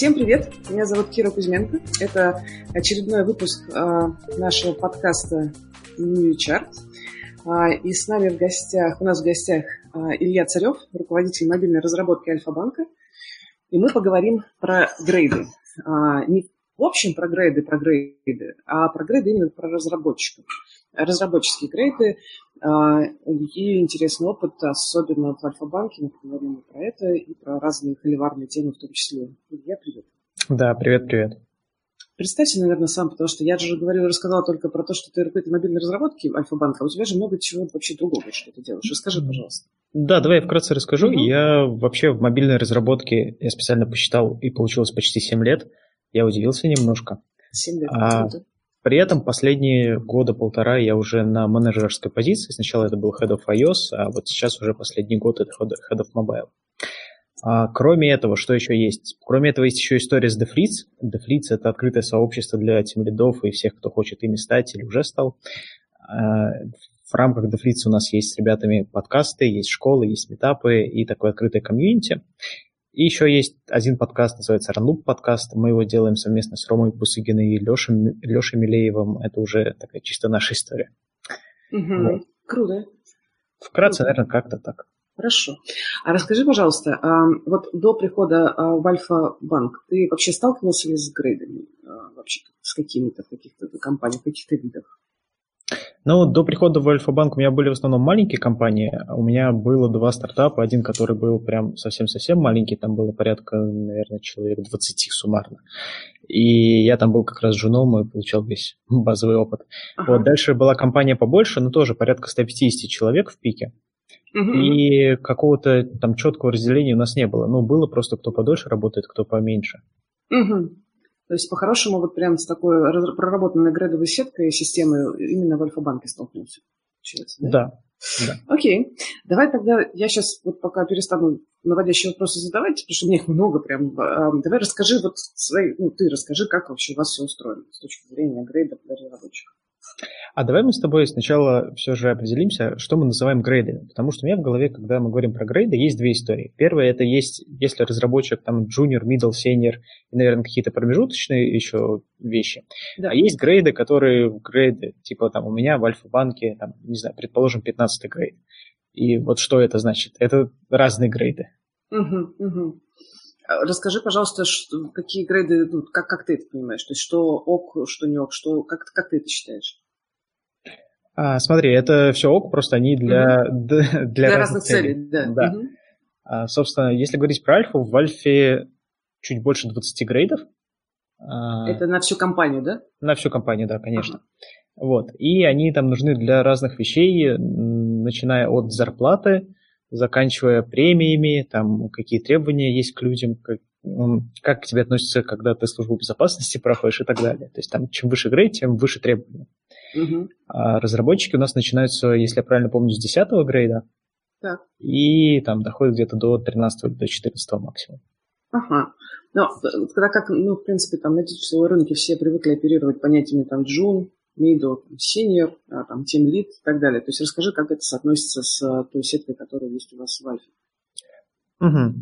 Всем привет! Меня зовут Кира Кузьменко. Это очередной выпуск э, нашего подкаста New Chart. Э, и с нами в гостях, у нас в гостях э, Илья Царев, руководитель мобильной разработки Альфа-банка. И мы поговорим про грейды. Не в общем про грейды, про грейды, а про грейды именно про разработчиков. Разработческие грейды, а, и интересный опыт, особенно в Альфа-банке, мы поговорим про это, и про разные холиварные темы в том числе. Илья, привет. Да, привет-привет. Представься, наверное, сам, потому что я же говорил, рассказала только про то, что ты руководитель мобильной разработки Альфа-банка, а у тебя же много чего вообще другого, что ты делаешь. Расскажи, пожалуйста. Да, давай я вкратце расскажу. Mm-hmm. Я вообще в мобильной разработке, я специально посчитал, и получилось почти 7 лет. Я удивился немножко. 7 лет, а, при этом последние года полтора я уже на менеджерской позиции. Сначала это был Head of iOS, а вот сейчас уже последний год это Head of Mobile. А, кроме этого, что еще есть? Кроме этого, есть еще история с DeFritz. DeFritz — это открытое сообщество для тимлидов и всех, кто хочет ими стать или уже стал. А, в рамках DeFritz у нас есть с ребятами подкасты, есть школы, есть метапы и такое открытое комьюнити. И еще есть один подкаст, называется Ранлуп подкаст. Мы его делаем совместно с Ромой Бусыгиной и Лешей, Лешей Милеевым. Это уже такая чисто наша история. Угу. Вот. Круто. Вкратце, Круто. наверное, как-то так. Хорошо. А расскажи, пожалуйста, вот до прихода в Альфа-банк ты вообще сталкивался ли с грейдами? Вообще с какими-то в каких-то компаниях, в каких-то видах? Ну, до прихода в Альфа-банк у меня были в основном маленькие компании. У меня было два стартапа. Один, который был прям совсем-совсем маленький. Там было порядка, наверное, человек 20 суммарно. И я там был как раз женом и получал весь базовый опыт. Ага. Вот дальше была компания побольше, но тоже порядка 150 человек в пике. Угу. И какого-то там четкого разделения у нас не было. Ну, было просто кто подольше работает, кто поменьше. Угу. То есть, по-хорошему, вот прям с такой проработанной градовой сеткой и системой именно в Альфа-банке столкнулся. Да? да. Да. Окей. Давай тогда я сейчас вот пока перестану наводящие вопросы задавать, потому что у меня их много прям. Давай расскажи вот свои, ну, ты расскажи, как вообще у вас все устроено с точки зрения грейда для разработчиков. А давай мы с тобой сначала все же определимся, что мы называем грейдами. Потому что у меня в голове, когда мы говорим про грейды, есть две истории. Первая это есть, если разработчик там junior, middle, senior и, наверное, какие-то промежуточные еще вещи. Да. А есть грейды, которые грейды, типа там у меня в Альфа-банке, там, не знаю, предположим, 15 грейд. И вот что это значит? Это разные грейды. Угу, угу. Расскажи, пожалуйста, что, какие грейды идут, как, как ты это понимаешь? То есть что ок, что не ок, что, как, как ты это считаешь? А, смотри, это все ок, просто они для, угу. для, для, для разных, целей. целей да. да. Угу. А, собственно, если говорить про альфу, в альфе чуть больше 20 грейдов. А, это на всю компанию, да? На всю компанию, да, конечно. Ага. Вот. И они там нужны для разных вещей, начиная от зарплаты, заканчивая премиями, там какие требования есть к людям, как, как к тебе относятся, когда ты службу безопасности проходишь и так далее. То есть там чем выше грейд, тем выше требования. Угу. А разработчики у нас начинаются, если я правильно помню, с 10 грейда. Так. И там доходят где-то до 13 или до 14 максимум. Ага. Но когда как, ну, в принципе, там на digital рынке все привыкли оперировать понятиями там джун, middle, senior, а, там, team lead и так далее. То есть расскажи, как это соотносится с а, той сеткой, которая есть у вас в Альфе. Угу.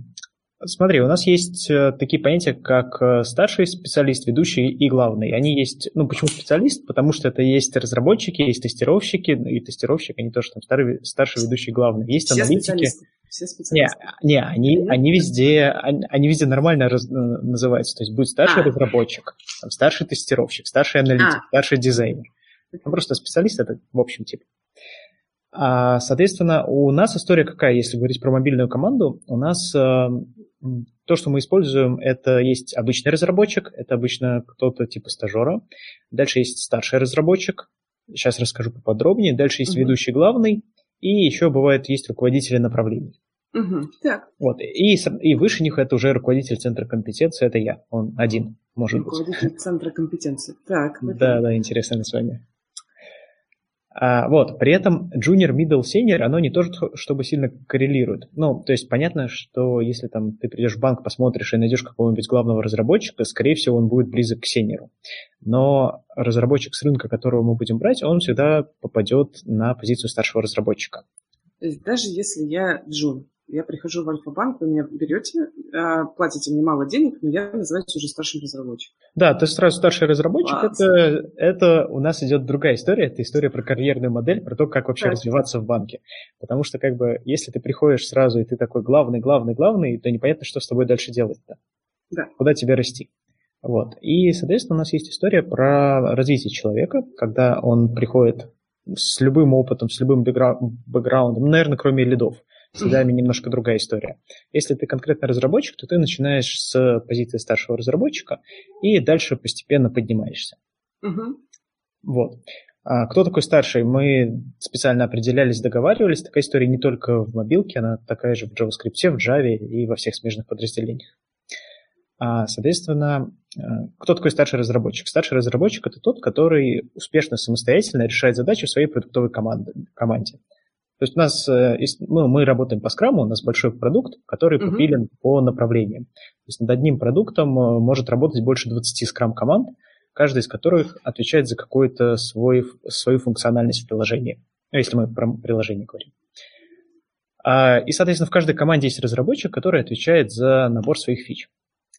Смотри, у нас есть э, такие понятия, как э, старший специалист, ведущий и главный. Они есть, ну почему специалист? Потому что это есть разработчики, есть тестировщики, ну, и тестировщик, они тоже там старый, старший, ведущий, главный. Есть Все аналитики. Специалисты. Все специалисты. Не, не они, они везде, они, они везде нормально раз, э, называются. То есть будет старший а. разработчик, там, старший тестировщик, старший аналитик, а. старший дизайнер. Ну, просто специалист это в общем типа. А, соответственно, у нас история какая, если говорить про мобильную команду, у нас то, что мы используем, это есть обычный разработчик, это обычно кто-то типа стажера. Дальше есть старший разработчик, сейчас расскажу поподробнее. Дальше есть угу. ведущий главный, и еще бывает есть руководители направлений. Угу. Так. Вот. И, и выше них это уже руководитель центра компетенции, это я, он один, может руководитель быть. Руководитель центра компетенции. Так. Да, да, интересное название. А, вот, при этом junior, middle, senior, оно не то, чтобы сильно коррелирует. Ну, то есть понятно, что если там ты придешь в банк, посмотришь и найдешь какого-нибудь главного разработчика, скорее всего, он будет близок к сеньору. Но разработчик с рынка, которого мы будем брать, он всегда попадет на позицию старшего разработчика. Даже если я джун, Я прихожу в Альфа-банк, вы меня берете, а, платите мне мало денег, но я называюсь уже старшим разработчиком. Да, ты сразу старший разработчик. Это, это у нас идет другая история. Это история про карьерную модель, про то, как вообще да. развиваться в банке. Потому что, как бы, если ты приходишь сразу, и ты такой главный, главный, главный, то непонятно, что с тобой дальше делать-то. Да. Куда тебе расти. Вот. И, соответственно, у нас есть история про развитие человека, когда он приходит с любым опытом, с любым бэкграундом, наверное, кроме лидов. С лидами немножко другая история. Если ты конкретно разработчик, то ты начинаешь с позиции старшего разработчика и дальше постепенно поднимаешься. Угу. Вот. А кто такой старший? Мы специально определялись, договаривались. Такая история не только в мобилке, она такая же в JavaScript, в Java и во всех смежных подразделениях. А, соответственно, э, кто такой старший разработчик? Старший разработчик – это тот, который успешно самостоятельно решает задачи в своей продуктовой команде. То есть у нас, э, ну, мы работаем по скраму, у нас большой продукт, который uh-huh. попилен по направлениям. То есть над одним продуктом э, может работать больше 20 скрам-команд, каждая из которых отвечает за какую-то свой, свою функциональность в приложении, ну, если мы про приложение говорим. А, и, соответственно, в каждой команде есть разработчик, который отвечает за набор своих фич.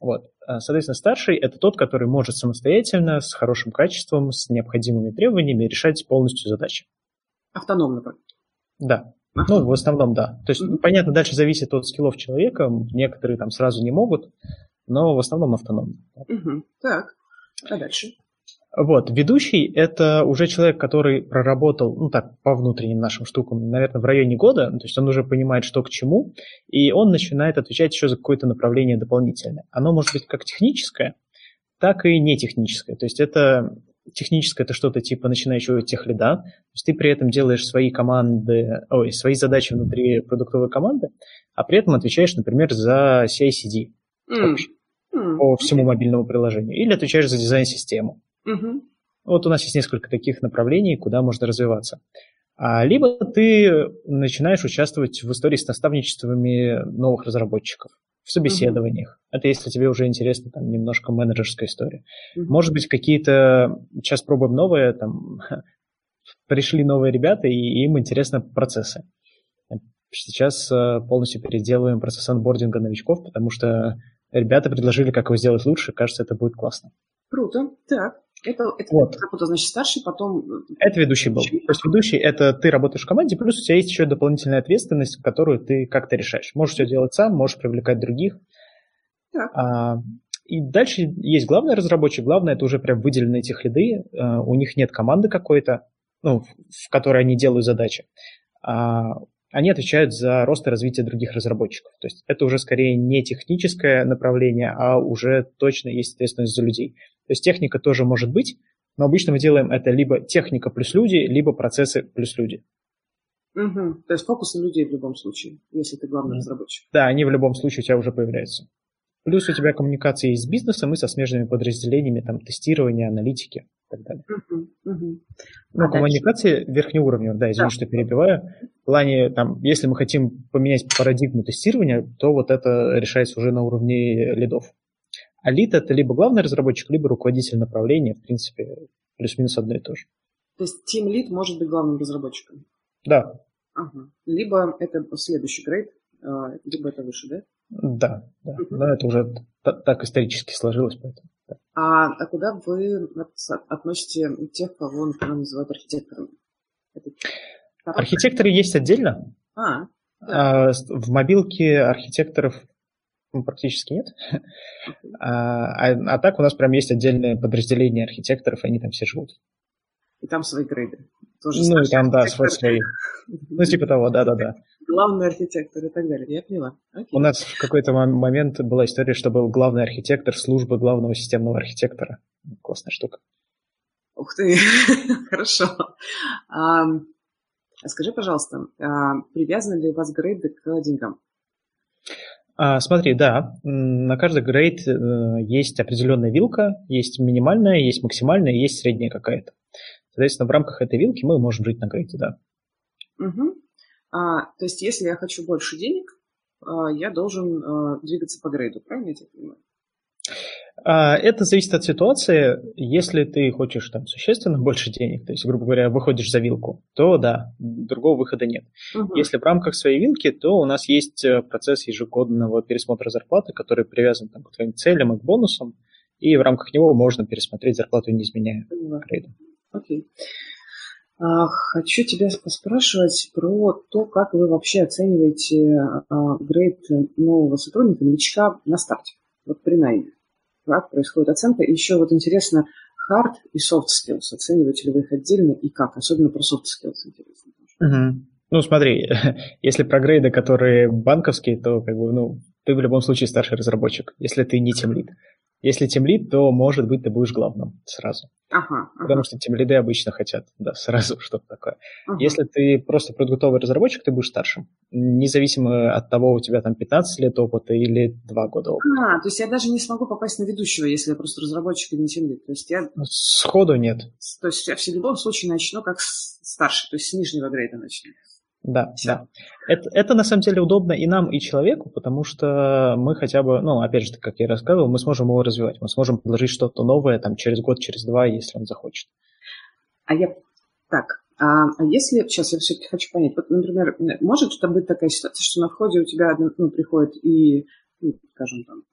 Вот. А, соответственно, старший – это тот, который может самостоятельно, с хорошим качеством, с необходимыми требованиями решать полностью задачи. Автономно. Да. Ну, в основном, да. То есть, mm-hmm. понятно, дальше зависит от скиллов человека. Некоторые там сразу не могут, но в основном автономно. Mm-hmm. Так, а дальше? Вот, ведущий – это уже человек, который проработал, ну так, по внутренним нашим штукам, наверное, в районе года, то есть он уже понимает, что к чему, и он начинает отвечать еще за какое-то направление дополнительное. Оно может быть как техническое, так и не техническое. То есть это техническое это что-то типа начинающего техлида, то есть ты при этом делаешь свои команды, ой, свои задачи внутри продуктовой команды, а при этом отвечаешь, например, за CI-CD mm. по всему мобильному приложению, или отвечаешь за дизайн-систему. Угу. Вот у нас есть несколько таких направлений, куда можно развиваться. А, либо ты начинаешь участвовать в истории с наставничествами новых разработчиков, в собеседованиях. Угу. Это если тебе уже интересно там немножко менеджерская история. Угу. Может быть, какие-то... Сейчас пробуем новые, там пришли новые ребята, и им интересны процессы. Сейчас э, полностью переделываем процесс анбординга новичков, потому что ребята предложили, как его сделать лучше. Кажется, это будет классно. Круто. Так. Это, это вот. кто-то, значит, старший, потом... Э, это ведущий был. То есть ведущий – это ты работаешь в команде, плюс у тебя есть еще дополнительная ответственность, которую ты как-то решаешь. Можешь все делать сам, можешь привлекать других. Так. А, и дальше есть главный разработчик. Главное – это уже прям выделенные тех лиды. А, у них нет команды какой-то, ну, в которой они делают задачи. А, они отвечают за рост и развитие других разработчиков. То есть это уже скорее не техническое направление, а уже точно есть ответственность за людей. То есть техника тоже может быть, но обычно мы делаем это либо техника плюс люди, либо процессы плюс люди. Угу. То есть фокус на людей в любом случае, если ты главный mm. разработчик. Да, они в любом случае у тебя уже появляются. Плюс у тебя коммуникации с бизнесом и со смежными подразделениями, там, тестирования, аналитики и так далее. Угу, угу. Ну, а коммуникации дальше? верхнеуровневые, да, извини, да. что перебиваю. В плане, там, если мы хотим поменять парадигму тестирования, то вот это решается уже на уровне лидов. А лид – это либо главный разработчик, либо руководитель направления, в принципе, плюс-минус одно и то же. То есть Team Lead может быть главным разработчиком? Да. Ага. Либо это следующий грейд, а, либо это выше, да? Да, да. Uh-huh. но это уже так исторически сложилось, поэтому. А, а куда вы относите тех, кого, например, называют архитекторами? Это... Архитекторы есть отдельно. А, да. а, в мобилке архитекторов ну, практически нет. А, а, а так у нас прям есть отдельное подразделение архитекторов, они там все живут. И там свои грейды. Тоже ну, и там, да, свой свои. Ну, типа того, да-да-да. Главный архитектор и так далее. Я поняла. Окей. У нас в какой-то момент была история, что был главный архитектор службы главного системного архитектора. Классная штука. Ух ты, хорошо. А, скажи, пожалуйста, а, привязаны ли у вас грейды к деньгам? А, смотри, да, на каждый грейд э, есть определенная вилка, есть минимальная, есть максимальная, есть средняя какая-то. Соответственно, в рамках этой вилки мы можем жить на грейде, да. Угу. А, то есть, если я хочу больше денег, а, я должен а, двигаться по грейду, правильно я тебя понимаю? А, это зависит от ситуации. Если ты хочешь там существенно больше денег, то есть, грубо говоря, выходишь за вилку, то да, другого выхода нет. Угу. Если в рамках своей вилки, то у нас есть э, процесс ежегодного пересмотра зарплаты, который привязан там, к твоим целям и к бонусам, и в рамках него можно пересмотреть зарплату, не изменяя грейду. Окей. А, хочу тебя поспрашивать про то, как вы вообще оцениваете а, грейд нового сотрудника, новичка на старте, вот при найме как происходит оценка. И еще вот интересно, hard и soft skills, оцениваете ли вы их отдельно и как? Особенно про soft skills интересно. Угу. Ну, смотри, если про грейды, которые банковские, то как бы, ну, ты в любом случае старший разработчик, если ты не тем лид. Если то, может быть, ты будешь главным сразу. Ага, ага. Потому что тимлиды обычно хотят, да, сразу что-то такое. Ага. Если ты просто продуктовый разработчик, ты будешь старшим. Независимо от того, у тебя там 15 лет опыта или 2 года опыта. А, то есть я даже не смогу попасть на ведущего, если я просто разработчик и не тимлид. То есть я... Ну, сходу нет. То есть я в любом случае начну как старший, то есть с нижнего грейда начну. Да, Все. да. Это, это на самом деле удобно и нам, и человеку, потому что мы хотя бы, ну, опять же, как я рассказывал, мы сможем его развивать, мы сможем предложить что-то новое там через год, через два, если он захочет. А я так, а, если, сейчас я все-таки хочу понять, вот, например, может это быть такая ситуация, что на входе у тебя ну, приходит и, ну, скажем, там,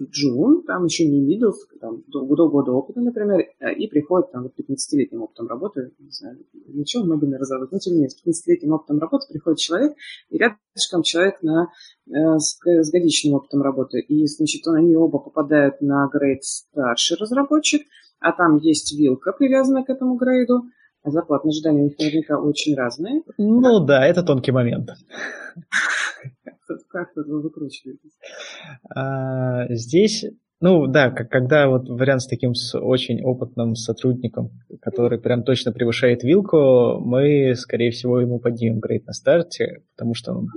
Джун, там еще не видел, там, до, до года опыта, например, э, и приходит там вот 15-летним опытом работы, не знаю, ничего много не разработать, но тем не менее, с 15-летним опытом работы приходит человек, и рядышком человек на, э, с, с годичным опытом работы, и, значит, они оба попадают на грейд старший разработчик, а там есть вилка, привязанная к этому грейду, а зарплатные ожидания у них наверняка очень разные. Ну да, это тонкий момент. Как вы выкручиваетесь? А, здесь, ну да, когда вот вариант с таким с очень опытным сотрудником, который прям точно превышает вилку, мы, скорее всего, ему поднимем грейд на старте, потому что ну,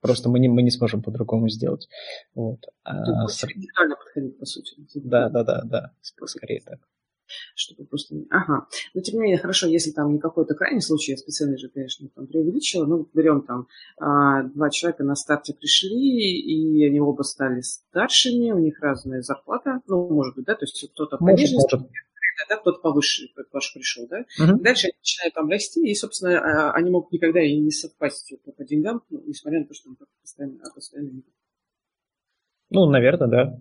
просто мы не, мы не сможем по-другому сделать. Вот. А, с... подходить, по сути. Да, да, да, да, скорее так чтобы просто... Ага. Но тем не менее, хорошо, если там не какой-то крайний случай, я специально же, конечно, там преувеличила, ну, берем там а, два человека на старте пришли, и они оба стали старшими, у них разная зарплата, ну, может быть, да, то есть кто-то может. да, кто-то повыше, ваш пришел, да. Угу. Дальше они начинают там расти, и, собственно, а, они могут никогда и не совпасть по, по деньгам, ну, несмотря на то, что он постоянно, а постоянно Ну, наверное, да.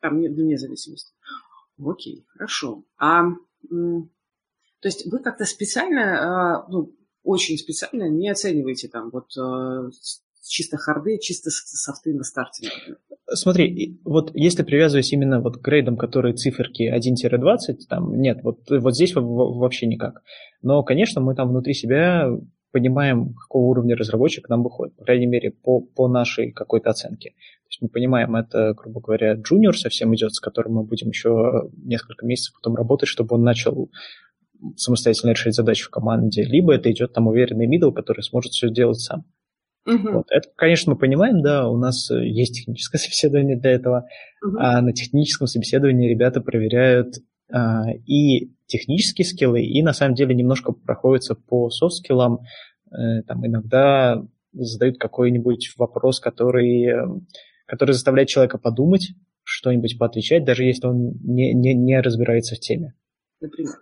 Там, вне зависимости. Окей, хорошо. А, то есть вы как-то специально, а, ну, очень специально не оцениваете там вот а, чисто харды, чисто софты на старте? Смотри, вот если привязываясь именно вот к грейдам, которые циферки 1-20, там нет, вот, вот здесь вообще никак. Но, конечно, мы там внутри себя понимаем, какого уровня разработчик нам выходит, по крайней мере, по, по нашей какой-то оценке. То есть мы понимаем, это, грубо говоря, джуниор совсем идет, с которым мы будем еще несколько месяцев потом работать, чтобы он начал самостоятельно решать задачи в команде, либо это идет там уверенный middle, который сможет все сделать сам. Uh-huh. Вот. Это, конечно, мы понимаем, да, у нас есть техническое собеседование для этого, uh-huh. а на техническом собеседовании ребята проверяют а, и технические skill ы, и на самом деле немножко проходятся по soft skill ам. Э, там иногда задают какой-нибудь вопрос, который, который заставляет человека подумать, что-нибудь поотвечать, даже если он не, не, не разбирается в теме. Например,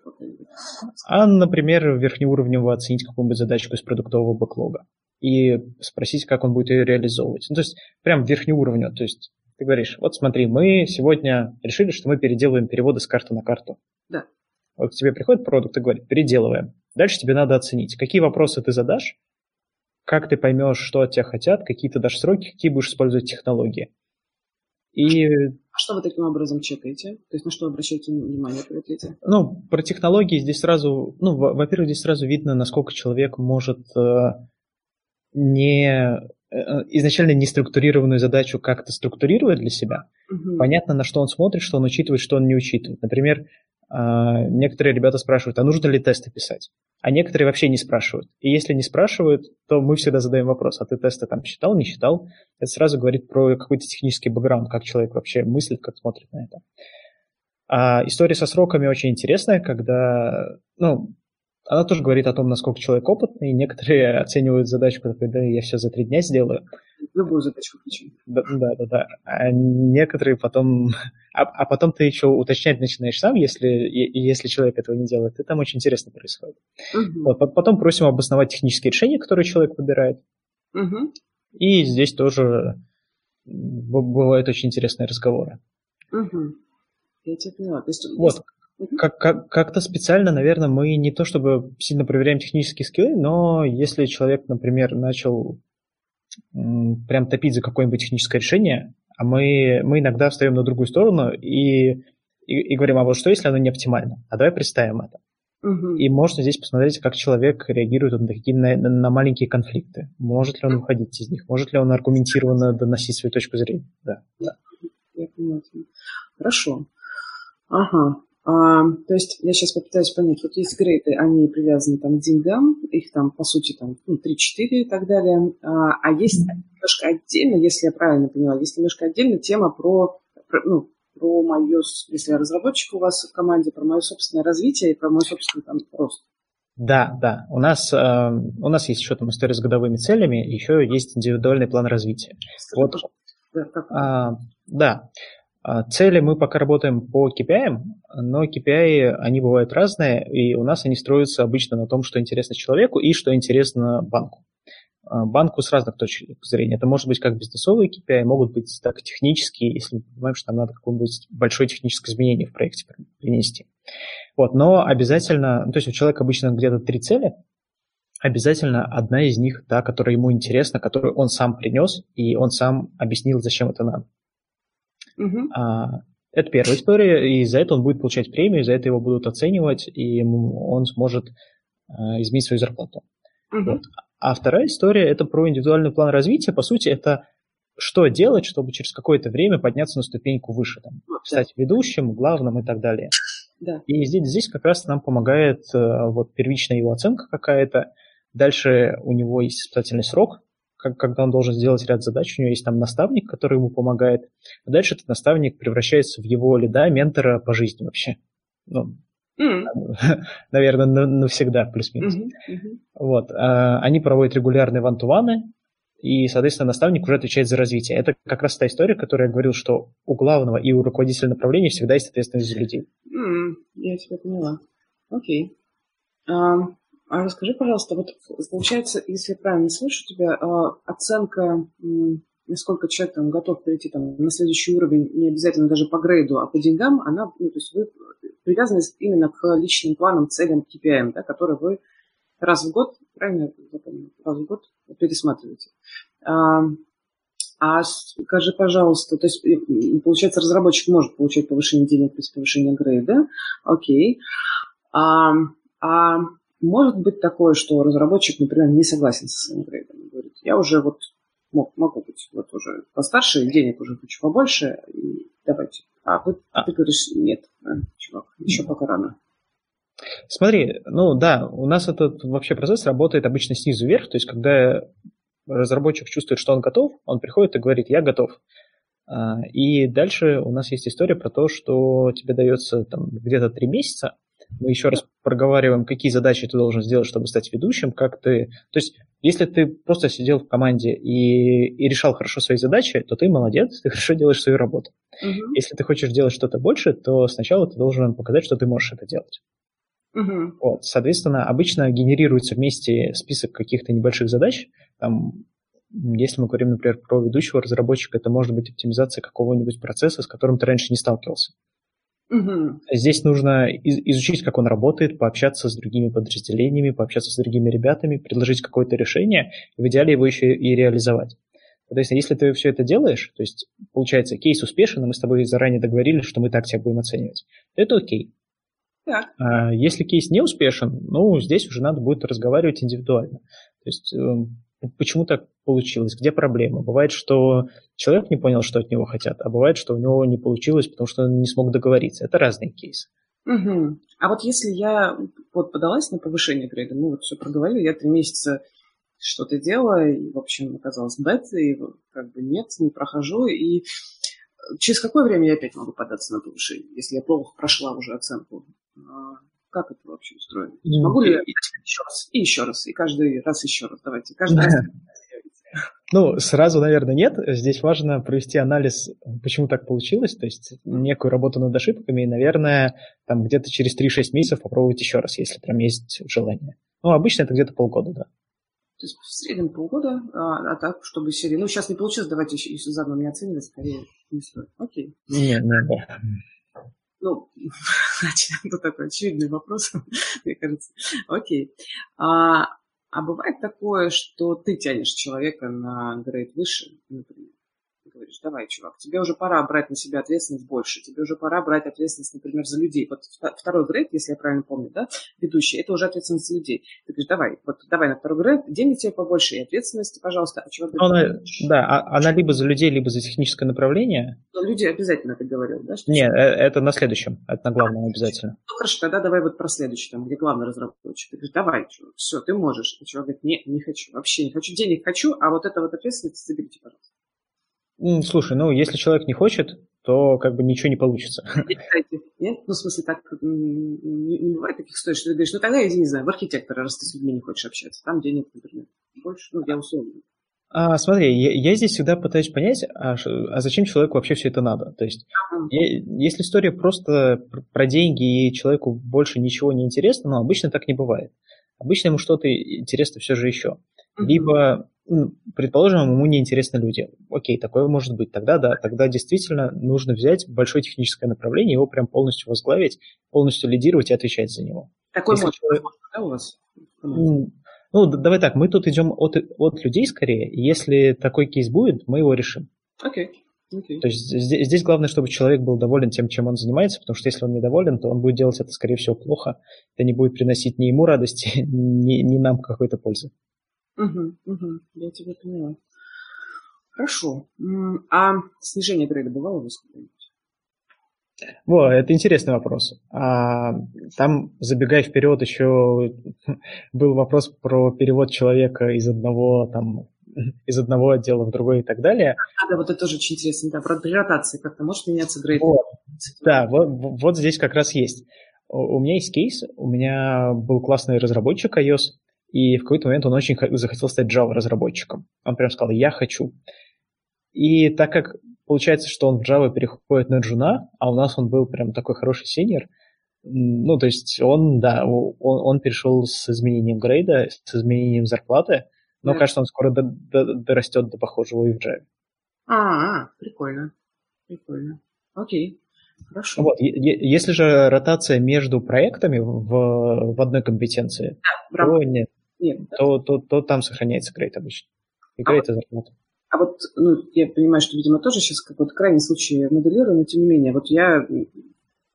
а, например, верхнеуровнево оценить какую-нибудь задачку из продуктового бэклога и спросить, как он будет ее реализовывать. Ну, то есть прям верхнеуровнево, то есть ты говоришь, вот смотри, мы сегодня решили, что мы переделываем переводы с карты на карту. Да. Вот к тебе приходит продукт и говорит, переделываем. Дальше тебе надо оценить, какие вопросы ты задашь, как ты поймешь, что от тебя хотят, какие ты дашь сроки, какие будешь использовать технологии. И... А что вы таким образом чекаете? То есть на что обращаете внимание при ответе? Ну, про технологии здесь сразу, ну, во-первых, здесь сразу видно, насколько человек может э, не Э, изначально неструктурированную задачу как-то структурирует для себя, угу. понятно, на что он смотрит, что он учитывает, что он не учитывает. Например, а, некоторые ребята спрашивают, а нужно ли тесты писать? А некоторые вообще не спрашивают. И если не спрашивают, то мы всегда задаем вопрос, а ты тесты там считал, не считал? Это сразу говорит про какой-то технический бэкграунд, как человек вообще мыслит, как смотрит на это. А история со сроками очень интересная, когда, ну, она тоже говорит о том, насколько человек опытный. Некоторые оценивают задачу, когда я все за три дня сделаю. Любую задачу включим. Да, да, да, да. А некоторые потом... А, а потом ты еще уточнять начинаешь сам, если, если человек этого не делает. И там очень интересно происходит. Угу. Вот, потом просим обосновать технические решения, которые человек выбирает. Угу. И здесь тоже бывают очень интересные разговоры. Угу. Я тебя поняла. То есть, вот. Как, как, как-то специально, наверное, мы не то чтобы сильно проверяем технические скиллы, но если человек, например, начал прям топить за какое-нибудь техническое решение, а мы, мы иногда встаем на другую сторону и, и, и говорим, а вот что, если оно не оптимально? А давай представим это. Угу. И можно здесь посмотреть, как человек реагирует на, такие, на, на маленькие конфликты. Может ли он выходить из них? Может ли он аргументированно доносить свою точку зрения? Да. да. Я понимаю. Хорошо. Ага. А, то есть я сейчас попытаюсь понять, вот есть грейды, они привязаны там к деньгам, их там по сути там ну, 3-4 и так далее, а, а есть немножко отдельно, если я правильно поняла, есть немножко отдельно тема про, про ну, про мое, если я разработчик у вас в команде, про мое собственное развитие и про мой собственный там рост. Да, да. У нас, э, у нас есть еще там история с годовыми целями, еще есть индивидуальный план развития. Скажи, вот, да, как? А, да. А, цели мы пока работаем по KPI, но KPI, они бывают разные, и у нас они строятся обычно на том, что интересно человеку и что интересно банку. А, банку с разных точек зрения. Это может быть как бизнесовые KPI, могут быть так технические, если мы понимаем, что нам надо какое-нибудь большое техническое изменение в проекте принести. Вот, но обязательно, то есть у человека обычно где-то три цели, обязательно одна из них та, которая ему интересна, которую он сам принес, и он сам объяснил, зачем это надо. Угу. А, это первая история, и за это он будет получать премию, за это его будут оценивать, и он сможет а, изменить свою зарплату. Угу. Вот. А вторая история – это про индивидуальный план развития. По сути, это что делать, чтобы через какое-то время подняться на ступеньку выше, там, стать ведущим, главным и так далее. Да. И здесь, здесь как раз нам помогает э, вот первичная его оценка какая-то. Дальше у него есть испытательный срок, когда он должен сделать ряд задач, у него есть там наставник, который ему помогает. А дальше этот наставник превращается в его лида, ментора по жизни вообще. Ну, mm. наверное, навсегда, плюс-минус. Mm-hmm. Mm-hmm. Вот. А, они проводят регулярные вантуваны, и, соответственно, наставник уже отвечает за развитие. Это как раз та история, которую я говорил, что у главного и у руководителя направления всегда есть ответственность за людей. Mm, я тебя поняла. Окей. Um, а расскажи, пожалуйста, вот получается, если я правильно слышу тебя, uh, оценка, насколько человек там готов перейти там, на следующий уровень, не обязательно даже по грейду, а по деньгам, она, ну, то есть вы привязаны именно к личным планам, целям, KPM, да, которые вы раз в год, правильно раз в год пересматриваете. А, а скажи, пожалуйста, то есть, получается, разработчик может получать повышение денег без повышения грейда, окей. А, а может быть такое, что разработчик, например, не согласен со своим грейдом, говорит, я уже вот мог, могу быть вот уже постарше, денег уже хочу побольше, и давайте. А вы, а. ты говоришь, нет, чувак, еще пока рано. Смотри, ну да, у нас этот вообще процесс работает обычно снизу вверх, то есть когда разработчик чувствует, что он готов, он приходит и говорит, я готов. А, и дальше у нас есть история про то, что тебе дается там где-то три месяца, мы еще раз проговариваем, какие задачи ты должен сделать, чтобы стать ведущим, как ты... То есть, если ты просто сидел в команде и, и решал хорошо свои задачи, то ты молодец, ты хорошо делаешь свою работу. Угу. Если ты хочешь делать что-то больше, то сначала ты должен показать, что ты можешь это делать. Угу. Вот, соответственно, обычно генерируется вместе список каких-то небольших задач. Там, если мы говорим, например, про ведущего разработчика, это может быть оптимизация какого-нибудь процесса, с которым ты раньше не сталкивался. Угу. Здесь нужно изучить, как он работает, пообщаться с другими подразделениями, пообщаться с другими ребятами, предложить какое-то решение, и в идеале его еще и реализовать. Соответственно, если ты все это делаешь, то есть, получается, кейс успешен, и мы с тобой заранее договорились, что мы так тебя будем оценивать, то это окей. Так. А если кейс не успешен, ну, здесь уже надо будет разговаривать индивидуально. То есть, эм, почему так получилось, где проблема. Бывает, что человек не понял, что от него хотят, а бывает, что у него не получилось, потому что он не смог договориться. Это разные кейсы. Угу. А вот если я вот подалась на повышение грейда, ну вот все проговорила, я три месяца что-то делала, и, в общем, оказалось бета, и как бы нет, не прохожу, и через какое время я опять могу податься на повышение, если я плохо прошла уже оценку? А, как это вообще устроено? Mm-hmm. Могу ли я еще раз, и еще раз, и каждый раз еще раз, давайте, каждый раз. Ну, сразу, наверное, нет. Здесь важно провести анализ, почему так получилось, то есть некую работу над ошибками, и, наверное, там где-то через 3-6 месяцев попробовать еще раз, если прям есть желание. Ну, обычно это где-то полгода, да. То есть в среднем полгода, а, а так, чтобы серии... Ну, сейчас не получилось, давайте еще, еще заодно не оценивать, скорее не стоит. Окей. Нет, нет, да. Ну, значит, это такой очевидный вопрос, мне кажется. Окей. А, а бывает такое, что ты тянешь человека на грейд выше, например, говоришь, давай, чувак, тебе уже пора брать на себя ответственность больше, тебе уже пора брать ответственность, например, за людей. Вот второй грейд, если я правильно помню, да, ведущий, это уже ответственность за людей. Ты говоришь, давай, вот давай на второй грейд, денег тебе побольше и ответственности, пожалуйста. А чувак говорит, она, да, а, она либо за людей, либо за техническое направление. Но ну, люди обязательно ты говорил, да? Что Нет, э, это на следующем, это на главном обязательно. Ну хорошо, тогда давай вот про следующий, там, где главный разработчик. Ты говоришь, давай, чувак, все, ты можешь. А чувак говорит, нет, не хочу, вообще не хочу, денег хочу, а вот это вот ответственность заберите, пожалуйста. Слушай, ну если человек не хочет, то как бы ничего не получится. Нет, Ну, в смысле, так не, не бывает таких историй, что ты говоришь, ну тогда иди, не знаю, в архитектора, раз ты с людьми не хочешь общаться. Там денег, например, больше, ну, я условно. А, смотри, я, я здесь всегда пытаюсь понять, а, а зачем человеку вообще все это надо? То есть, я, если история просто про деньги и человеку больше ничего не интересно, но обычно так не бывает. Обычно ему что-то интересно все же еще. Либо ну, предположим, ему не интересны люди. Окей, такое может быть. Тогда да, тогда действительно нужно взять большое техническое направление, его прям полностью возглавить, полностью лидировать и отвечать за него. Такой может человек... да, у вас? Ну, давай так, мы тут идем от, от людей скорее. Если такой кейс будет, мы его решим. Окей. Okay. Okay. То есть здесь, здесь главное, чтобы человек был доволен тем, чем он занимается, потому что если он недоволен, то он будет делать это, скорее всего, плохо. Это не будет приносить ни ему радости, ни, ни нам какой-то пользы. Угу, угу, я тебя поняла. Хорошо. А снижение грейда бывало у вас когда-нибудь? Во, это интересный вопрос. А, там, забегая вперед, еще был вопрос про перевод человека из одного там из одного отдела в другой и так далее. А, да, вот это тоже очень интересно, да, про ротации как-то может меняться грейд. Вот. Да, вот, вот здесь как раз есть. У меня есть кейс, у меня был классный разработчик iOS, и в какой-то момент он очень захотел стать Java-разработчиком. Он прям сказал, я хочу. И так как получается, что он в Java переходит на Джуна, а у нас он был прям такой хороший senior, ну, то есть он, да, он, он перешел с изменением грейда, с изменением зарплаты, но, да. кажется, он скоро до, до, дорастет до похожего и в Java. А, прикольно. Прикольно. Окей. Хорошо. Вот, если же ротация между проектами в, в одной компетенции, да, то нет. Нет, то, то, то там сохраняется грейд обычно. И грейд а вот, а вот, ну, я понимаю, что, видимо, тоже сейчас какой-то крайний случай моделирую, но тем не менее, вот я,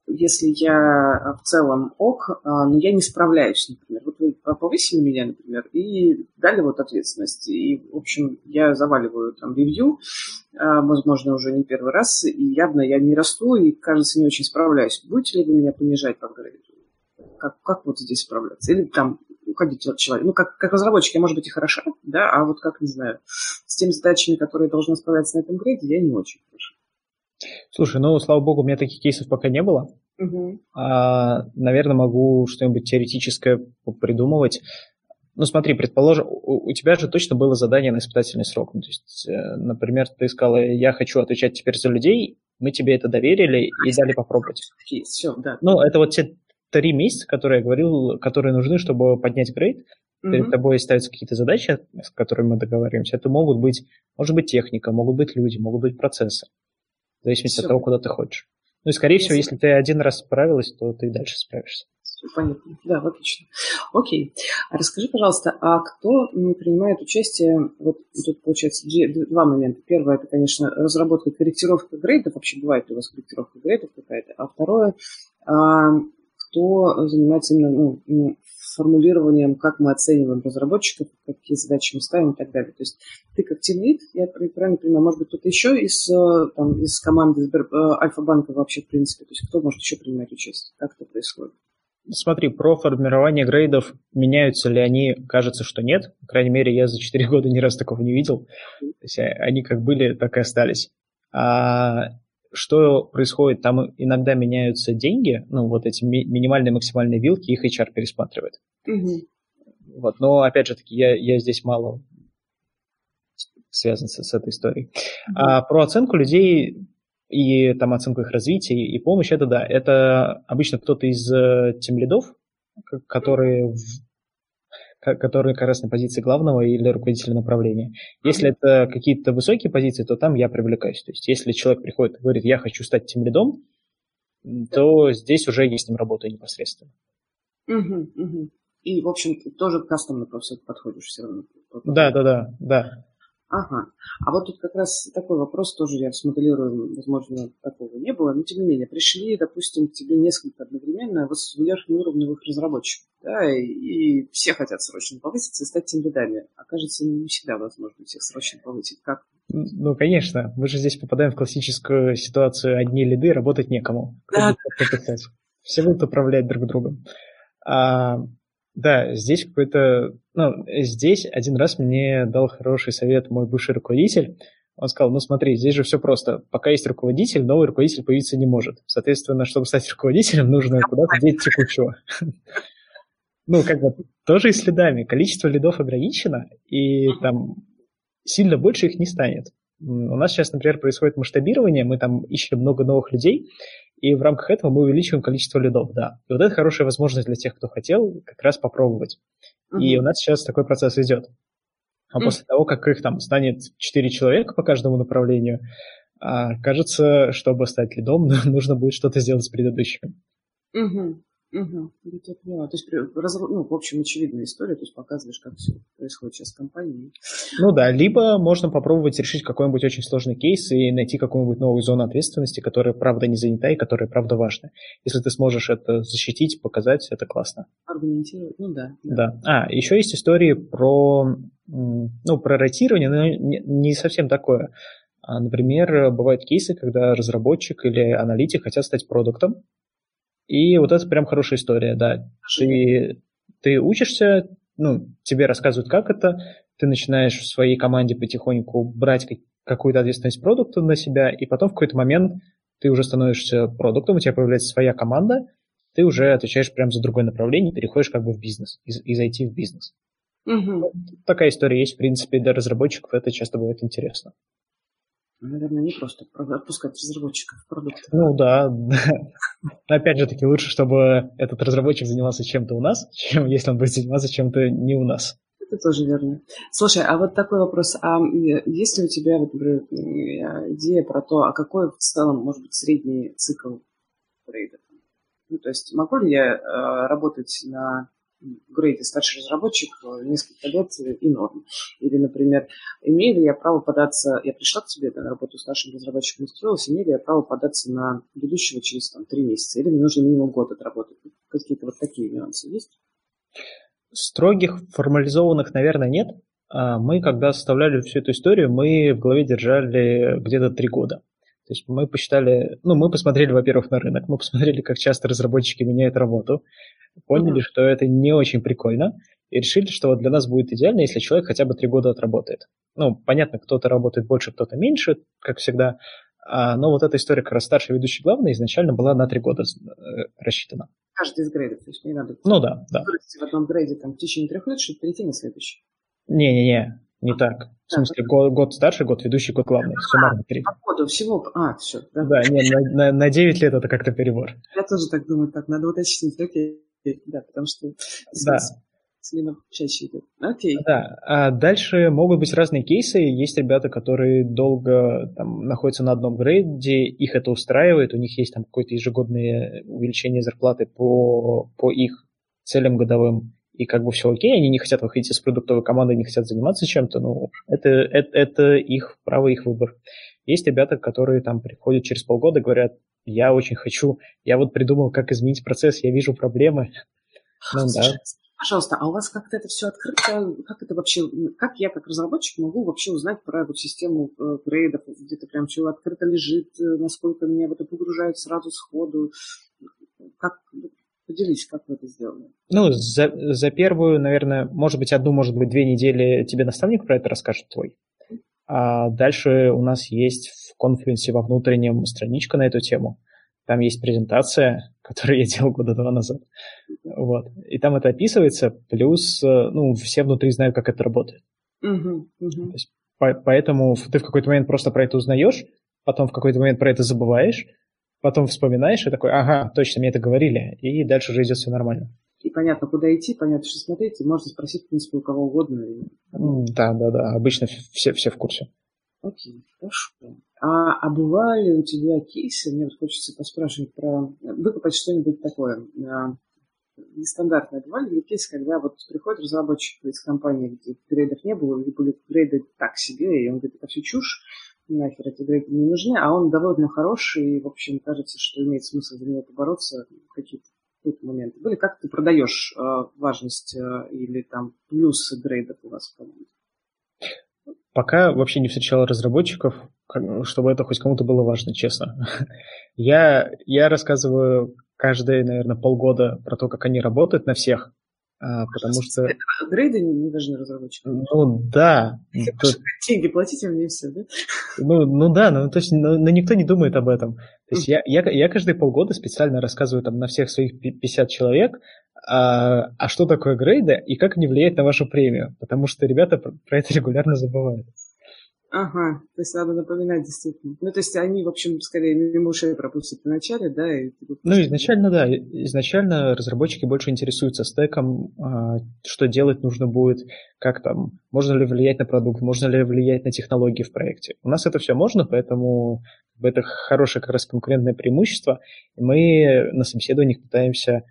если я в целом ок, а, но я не справляюсь, например. Вот вы повысили меня, например, и дали вот ответственность. И, в общем, я заваливаю там ревью, а, возможно, уже не первый раз, и явно я не расту, и, кажется, не очень справляюсь. Будете ли вы меня понижать по грейду? Как, как вот здесь справляться? Или там уходить от человека. Ну, как, как разработчик я, может быть, и хороша, да, а вот как, не знаю, с теми задачами, которые должны справляться на этом грейде, я не очень хороша. Слушай, ну, слава богу, у меня таких кейсов пока не было. Угу. А, наверное, могу что-нибудь теоретическое придумывать. Ну, смотри, предположим, у, у тебя же точно было задание на испытательный срок. Ну, то есть, э, например, ты сказала, я хочу отвечать теперь за людей, мы тебе это доверили и дали попробовать. Все, да. Ну, это вот те три месяца, которые я говорил, которые нужны, чтобы поднять грейд. Mm-hmm. Перед тобой ставятся какие-то задачи, с которыми мы договариваемся. Это могут быть, может быть, техника, могут быть люди, могут быть процессы. В зависимости Все. от того, куда ты хочешь. Ну и, скорее если... всего, если ты один раз справилась, то ты и дальше справишься. Все понятно. Да, отлично. Окей. А расскажи, пожалуйста, а кто принимает участие, вот тут получается два момента. Первое, это, конечно, разработка, корректировка грейдов, вообще бывает у вас корректировка грейдов какая-то, а второе, кто занимается именно ну, формулированием, как мы оцениваем разработчиков, какие задачи мы ставим и так далее. То есть ты как тимлид, я правильно понимаю, может быть, кто-то еще из, э, там, из команды Сбер, э, Альфа-банка вообще, в принципе, то есть кто может еще принимать участие, как это происходит? Смотри, про формирование грейдов, меняются ли они, кажется, что нет. По крайней мере, я за 4 года ни разу такого не видел. То есть они как были, так и остались. А что происходит? Там иногда меняются деньги, ну, вот эти ми- минимальные, максимальные вилки, их HR пересматривает. Угу. Вот, но, опять же таки, я, я здесь мало связан с, с этой историей. Mm-hmm. А про оценку людей и там оценку их развития и, и помощь, это да, это обычно кто-то из э, тем лидов, которые, которые как раз на позиции главного или руководителя направления. Если это какие-то высокие позиции, то там я привлекаюсь. То есть если человек приходит и говорит, я хочу стать тем лидом, то здесь уже я с ним работаю непосредственно. Угу, угу. И, в общем, тоже кастомно просто подходишь все равно. Да, да, да, да. Ага. А вот тут как раз такой вопрос тоже я смоделирую, возможно, такого не было, но тем не менее, пришли, допустим, к тебе несколько одновременно верхнеуровневых разработчиков, да, и, все хотят срочно повыситься и стать тем лидами. Окажется, не всегда возможно всех срочно повысить. Как? Ну, конечно. Мы же здесь попадаем в классическую ситуацию одни лиды, работать некому. Да. Все будут управлять друг другом. А, да, здесь какой-то... Ну, здесь один раз мне дал хороший совет мой бывший руководитель. Он сказал, ну смотри, здесь же все просто. Пока есть руководитель, новый руководитель появиться не может. Соответственно, чтобы стать руководителем, нужно куда-то деть текучего. Ну, как бы, тоже и следами. Количество лидов ограничено, и там сильно больше их не станет. У нас сейчас, например, происходит масштабирование, мы там ищем много новых людей, и в рамках этого мы увеличиваем количество лидов, да. И вот это хорошая возможность для тех, кто хотел как раз попробовать. Uh-huh. И у нас сейчас такой процесс идет. А uh-huh. после того, как их там станет 4 человека по каждому направлению, а, кажется, чтобы стать лидом, нужно будет что-то сделать с предыдущим. Угу. Угу, я поняла. То есть, ну, в общем, очевидная история, то есть показываешь, как все происходит сейчас в компании. Ну да, либо можно попробовать решить какой-нибудь очень сложный кейс и найти какую-нибудь новую зону ответственности, которая правда не занята и которая правда важна. Если ты сможешь это защитить, показать, это классно. Аргументировать, ну да. Да. да. А, еще есть истории про, ну, про ротирование, но не, не совсем такое. А, например, бывают кейсы, когда разработчик или аналитик хотят стать продуктом, и вот это прям хорошая история, да. Ты, ты учишься, ну, тебе рассказывают, как это, ты начинаешь в своей команде потихоньку брать какую-то ответственность продукта на себя, и потом в какой-то момент ты уже становишься продуктом, у тебя появляется своя команда, ты уже отвечаешь прям за другое направление, переходишь как бы в бизнес, из, из IT в бизнес. Угу. Такая история есть, в принципе, для разработчиков это часто бывает интересно. Наверное, не просто отпускать разработчиков продукта. Ну да. Опять же таки, лучше, чтобы этот разработчик занимался чем-то у нас, чем если он будет заниматься чем-то не у нас. Это тоже верно. Слушай, а вот такой вопрос. А есть ли у тебя, вот, например, идея про то, а какой в целом может быть средний цикл трейда? Ну, то есть могу ли я э, работать на грейде старший разработчик э, несколько лет и норм. Или, например, имею ли я право податься, я пришла к тебе на работу старшим разработчиком устроилась, имею ли я право податься на ведущего через там, три месяца, или мне нужно минимум год отработать. Какие-то вот такие нюансы есть? Строгих, формализованных, наверное, нет. А мы, когда составляли всю эту историю, мы в голове держали где-то три года. То есть мы посчитали, ну, мы посмотрели, во-первых, на рынок, мы посмотрели, как часто разработчики меняют работу, поняли, mm-hmm. что это не очень прикольно, и решили, что вот для нас будет идеально, если человек хотя бы три года отработает. Ну, понятно, кто-то работает больше, кто-то меньше, как всегда, а, но вот эта история как раз старший ведущий главный изначально была на три года э, рассчитана. Каждый из грейдов, то есть не надо... Ну да, да. В одном грейде там, в течение трех лет, чтобы перейти на следующий. Не-не-не, не так. В смысле, год, год старший, год ведущий, год главный. Суммарно три. По году всего... А, все. Да, да не, на, на, на 9 лет это как-то перебор. Я тоже так думаю. Так, надо уточнить. Окей да, потому что да. Слина чаще идет. Окей. Да, а дальше могут быть разные кейсы. Есть ребята, которые долго там, находятся на одном грейде, их это устраивает, у них есть там какое-то ежегодное увеличение зарплаты по, по их целям годовым, и как бы все окей, они не хотят выходить из продуктовой команды, не хотят заниматься чем-то, ну, это, это, это их право, их выбор. Есть ребята, которые там приходят через полгода и говорят, я очень хочу, я вот придумал, как изменить процесс, я вижу проблемы. Ну, Слушай, да. Пожалуйста, а у вас как-то это все открыто? Как это вообще, как я как разработчик могу вообще узнать про эту систему э, грейдов? Где-то прям все открыто лежит, э, насколько меня в это погружают сразу сходу? Как, Поделись, как вы это сделали. Ну, за, за первую, наверное, может быть, одну, может быть, две недели тебе наставник про это расскажет твой. А дальше у нас есть в конфлюенсе во внутреннем страничка на эту тему. Там есть презентация, которую я делал года два назад. Вот. И там это описывается, плюс ну, все внутри знают, как это работает. Угу, угу. То есть, по- поэтому ты в какой-то момент просто про это узнаешь, потом в какой-то момент про это забываешь, потом вспоминаешь и такой, ага, точно, мне это говорили, и дальше уже идет все нормально. И понятно, куда идти, понятно, что смотреть, и можно спросить, в принципе, у кого угодно. Да, да, да, обычно все, все в курсе. Окей, хорошо. А, а бывали у тебя кейсы, мне вот хочется поспрашивать про, выкопать что-нибудь такое, а, нестандартное. Бывали ли кейсы, когда вот приходит разработчик из компании, где грейдов не было, или были грейды так себе, и он говорит, это все чушь, нахер эти грейды не нужны, а он довольно хороший, и, в общем, кажется, что имеет смысл за него побороться, какие-то какие моменты были. Как ты продаешь э, важность э, или там плюсы грейдов у вас в команде? Пока вообще не встречал разработчиков, чтобы это хоть кому-то было важно, честно. я, я рассказываю каждые, наверное, полгода про то, как они работают на всех, потому что... Грейды не должны разработчикам. Ну да. Деньги платите мне все, да? Ну, ну да, ну то есть ну, ну, никто не думает об этом. То есть я, я, я каждые полгода специально рассказываю там на всех своих 50 человек, а, а что такое грейды и как они влияют на вашу премию, потому что ребята про это регулярно забывают. Ага, то есть надо напоминать действительно. Ну, то есть они, в общем, скорее мимо ушей пропустят в начале, да? И... Ну, изначально, да. Изначально разработчики больше интересуются стеком, а, что делать нужно будет, как там, можно ли влиять на продукт, можно ли влиять на технологии в проекте. У нас это все можно, поэтому это хорошее как раз конкурентное преимущество. И мы на собеседованиях пытаемся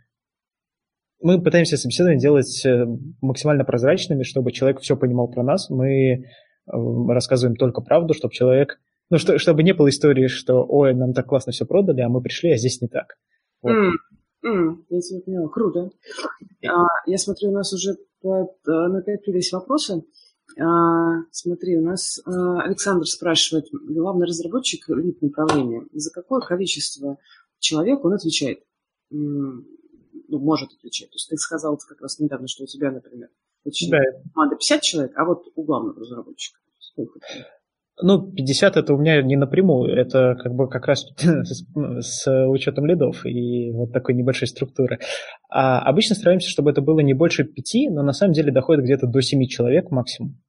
мы пытаемся собеседование делать э, максимально прозрачными, чтобы человек все понимал про нас. Мы рассказываем только правду, чтобы человек... Ну, что, чтобы не было истории, что, ой, нам так классно все продали, а мы пришли, а здесь не так. Вот. Mm. Mm, я. Круто. А, я смотрю, у нас уже под, а, накопились вопросы. А, смотри, у нас а, Александр спрашивает, главный разработчик лид направления, за какое количество человек он отвечает? ну, может отвечать. То есть ты сказал как раз недавно, что у тебя, например, Точнее, да. команда 50 человек, а вот у главного разработчика сколько? Ну, 50 это у меня не напрямую, это как бы как раз с, с учетом лидов и вот такой небольшой структуры. А обычно стараемся, чтобы это было не больше пяти, но на самом деле доходит где-то до 7 человек максимум.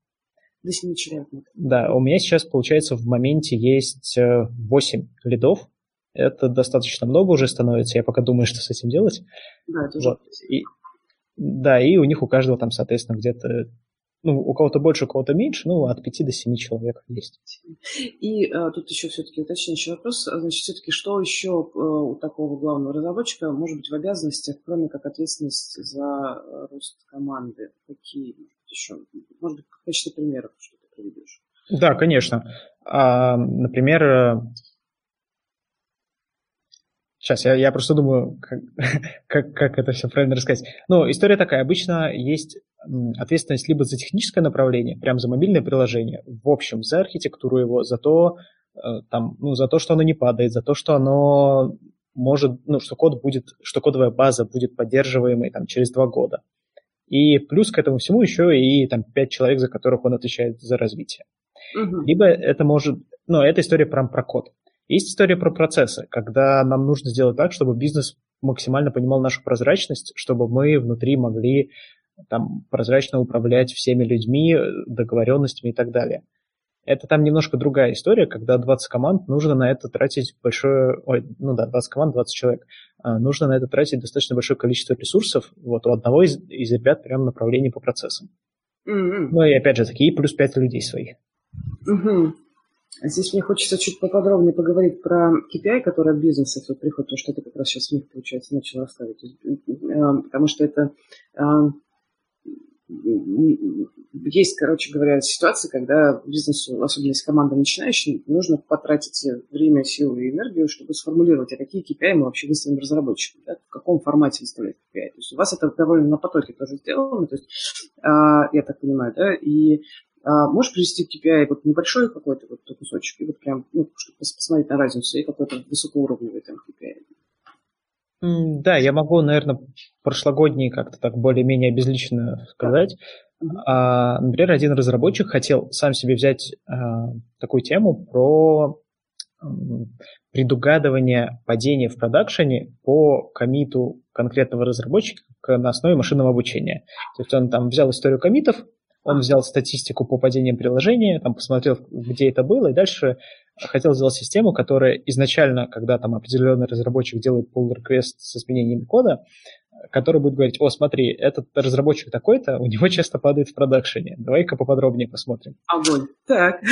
До 7 человек. Да, у меня сейчас, получается, в моменте есть 8 э, лидов. Это достаточно много уже становится, я пока думаю, что с этим делать. Да, это уже. Вот. И, да, и у них у каждого там, соответственно, где-то ну, у кого-то больше, у кого-то меньше, ну, от 5 до 7 человек есть. И а, тут еще все-таки уточняющий вопрос. Значит, все-таки что еще а, у такого главного разработчика может быть в обязанностях, кроме как ответственность за рост команды? Какие еще? Может быть, в качестве примеров что ты приведешь? Да, конечно. А, например, Сейчас, я, я просто думаю, как, как, как это все правильно рассказать. Ну, история такая. Обычно есть ответственность либо за техническое направление, прям за мобильное приложение, в общем, за архитектуру его, за то, э, там, ну, за то, что оно не падает, за то, что оно может, ну, что код будет, что кодовая база будет поддерживаемой там, через два года. И плюс к этому всему еще и там пять человек, за которых он отвечает за развитие. Угу. Либо это может, ну, это история прям про код. Есть история про процессы, когда нам нужно сделать так, чтобы бизнес максимально понимал нашу прозрачность, чтобы мы внутри могли там прозрачно управлять всеми людьми, договоренностями и так далее. Это там немножко другая история, когда 20 команд, нужно на это тратить большое... Ой, ну да, 20 команд, 20 человек. А, нужно на это тратить достаточно большое количество ресурсов. Вот у одного из, из ребят прям направление по процессам. Mm-hmm. Ну и опять же, такие плюс 5 людей своих. Mm-hmm. Здесь мне хочется чуть поподробнее поговорить про KPI, который от бизнеса вот приходит, потому что ты как раз сейчас них, получается, начал расставить. Потому что это есть, короче говоря, ситуации, когда бизнесу, особенно если команда начинающая, нужно потратить время, силы и энергию, чтобы сформулировать, а какие KPI мы вообще выставим разработчикам, да, в каком формате выставлять KPI. То есть у вас это довольно на потоке тоже сделано, то есть, а, я так понимаю, да, и можешь привести KPI вот небольшой какой-то вот кусочек, и вот прям, ну, чтобы посмотреть на разницу, и какой-то высокоуровневый там KPI. Да, я могу, наверное, прошлогодний как-то так более-менее безлично сказать. А, например, один разработчик хотел сам себе взять а, такую тему про предугадывание падения в продакшене по комиту конкретного разработчика на основе машинного обучения. То есть он там взял историю комитов, он взял статистику по падениям приложения, там посмотрел, где это было, и дальше хотел сделать систему, которая изначально, когда там определенный разработчик делает pull request с изменением кода, который будет говорить, о, смотри, этот разработчик такой-то, у него часто падает в продакшене. Давай-ка поподробнее посмотрим. Огонь. Так.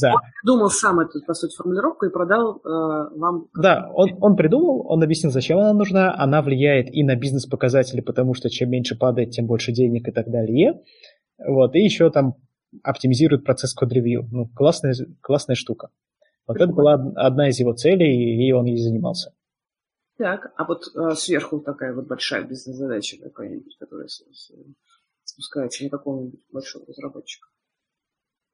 Да. Он придумал сам эту, по сути, формулировку и продал э, вам... Да, он, он придумал, он объяснил, зачем она нужна. Она влияет и на бизнес-показатели, потому что чем меньше падает, тем больше денег и так далее. Вот, и еще там оптимизирует процесс код-ревью. Ну, классная, классная штука. Вот Прикольно. это была одна из его целей, и он ей занимался. Так, а вот э, сверху такая вот большая бизнес-задача какая-нибудь, которая спускается на какого-нибудь большого разработчика?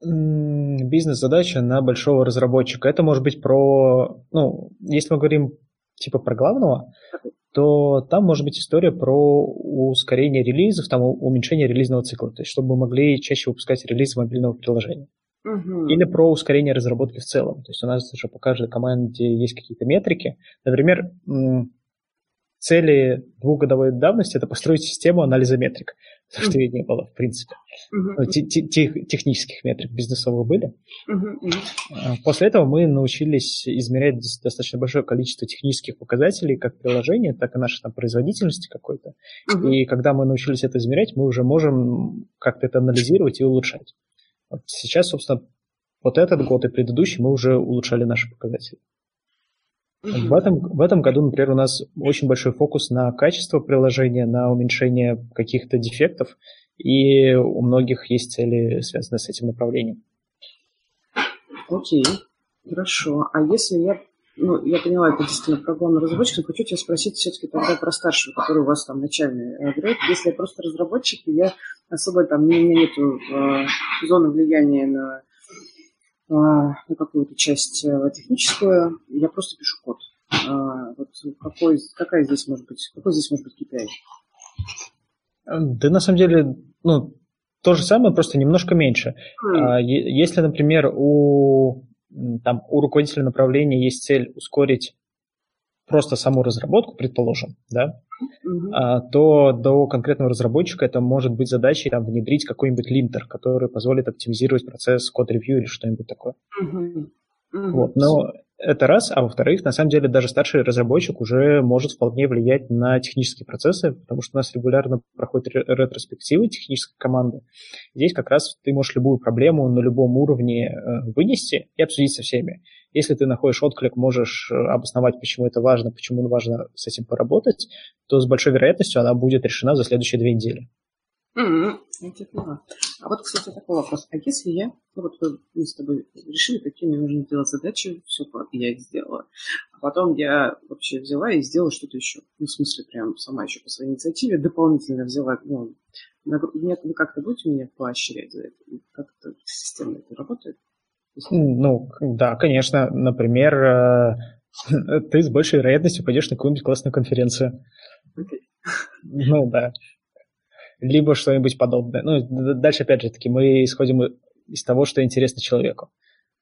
Бизнес-задача на большого разработчика. Это может быть про, ну, если мы говорим типа про главного, то там может быть история про ускорение релизов, там уменьшение релизного цикла, то есть чтобы мы могли чаще выпускать релизы мобильного приложения. Угу. Или про ускорение разработки в целом. То есть у нас уже по каждой команде есть какие-то метрики. Например, цели двухгодовой давности – это построить систему анализа метрик, потому что ее не было, в принципе. Uh-huh. технических метрик бизнесовых были. Uh-huh. После этого мы научились измерять достаточно большое количество технических показателей, как приложения, так и нашей там, производительности какой-то. Uh-huh. И когда мы научились это измерять, мы уже можем как-то это анализировать и улучшать. Вот сейчас, собственно, вот этот год и предыдущий мы уже улучшали наши показатели. В этом, в этом году, например, у нас очень большой фокус на качество приложения, на уменьшение каких-то дефектов, и у многих есть цели, связанные с этим направлением. Окей, хорошо. А если я, ну, я поняла, это действительно про главного разработчика, но хочу тебя спросить все-таки тогда про старшего, который у вас там начальный грейд. Если я просто разработчик, и я особо там, у меня нету э, зоны влияния на а, ну, какую-то часть э, техническую, я просто пишу код. А, вот какой, какая здесь может быть, какой здесь может быть KPI? Да на самом деле, ну, то же самое, просто немножко меньше. Mm. Если, например, у, там, у руководителя направления есть цель ускорить просто саму разработку, предположим, да, угу. а, то до конкретного разработчика это может быть задачей там, внедрить какой-нибудь линтер, который позволит оптимизировать процесс код-ревью или что-нибудь такое. Угу. Угу. Вот. Но это раз, а во-вторых, на самом деле даже старший разработчик уже может вполне влиять на технические процессы, потому что у нас регулярно проходят ретроспективы технической команды. Здесь как раз ты можешь любую проблему на любом уровне э, вынести и обсудить со всеми. Если ты находишь отклик, можешь э, обосновать, почему это важно, почему важно с этим поработать, то с большой вероятностью она будет решена за следующие две недели. Mm-hmm. Я тебя поняла. А вот, кстати, такой вопрос. А если я, ну вот мы с тобой решили, какие мне нужно делать задачи, все, я их сделала. А потом я вообще взяла и сделала что-то еще. Ну, в смысле, прям сама еще по своей инициативе дополнительно взяла, ну, вы как-то будете меня поощрять за это? Как это системно это работает? Ну, да, конечно. Например, э, ты с большей вероятностью пойдешь на какую-нибудь классную конференцию. Okay. Ну, да. Либо что-нибудь подобное. Ну, дальше, опять же таки, мы исходим из того, что интересно человеку.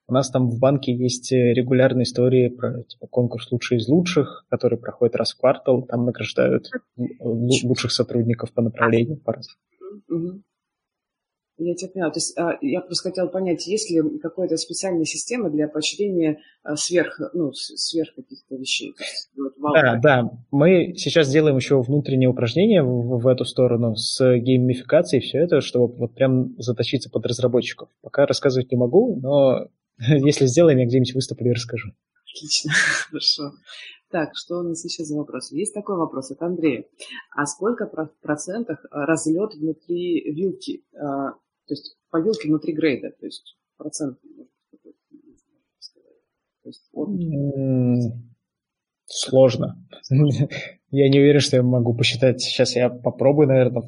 У нас там в банке есть регулярные истории про типа, конкурс «Лучший из лучших», который проходит раз в квартал. Там награждают лучших сотрудников по направлению. По mm-hmm. Я тебя поняла. То есть а, я просто хотела понять, есть ли какая-то специальная система для поощрения а, сверх, ну, сверх каких-то вещей? да, да. Мы сейчас делаем еще внутреннее упражнение в, в эту сторону с геймификацией все это, чтобы вот прям заточиться под разработчиков. Пока рассказывать не могу, но если сделаем, я где-нибудь выступлю и расскажу. Отлично, хорошо. Так, что у нас еще за вопрос? Есть такой вопрос от Андрея. А сколько в процентах разлет внутри вилки то есть по вилке внутри грейда, то есть процент, Сложно. я не уверен, что я могу посчитать. Сейчас я попробую, наверное.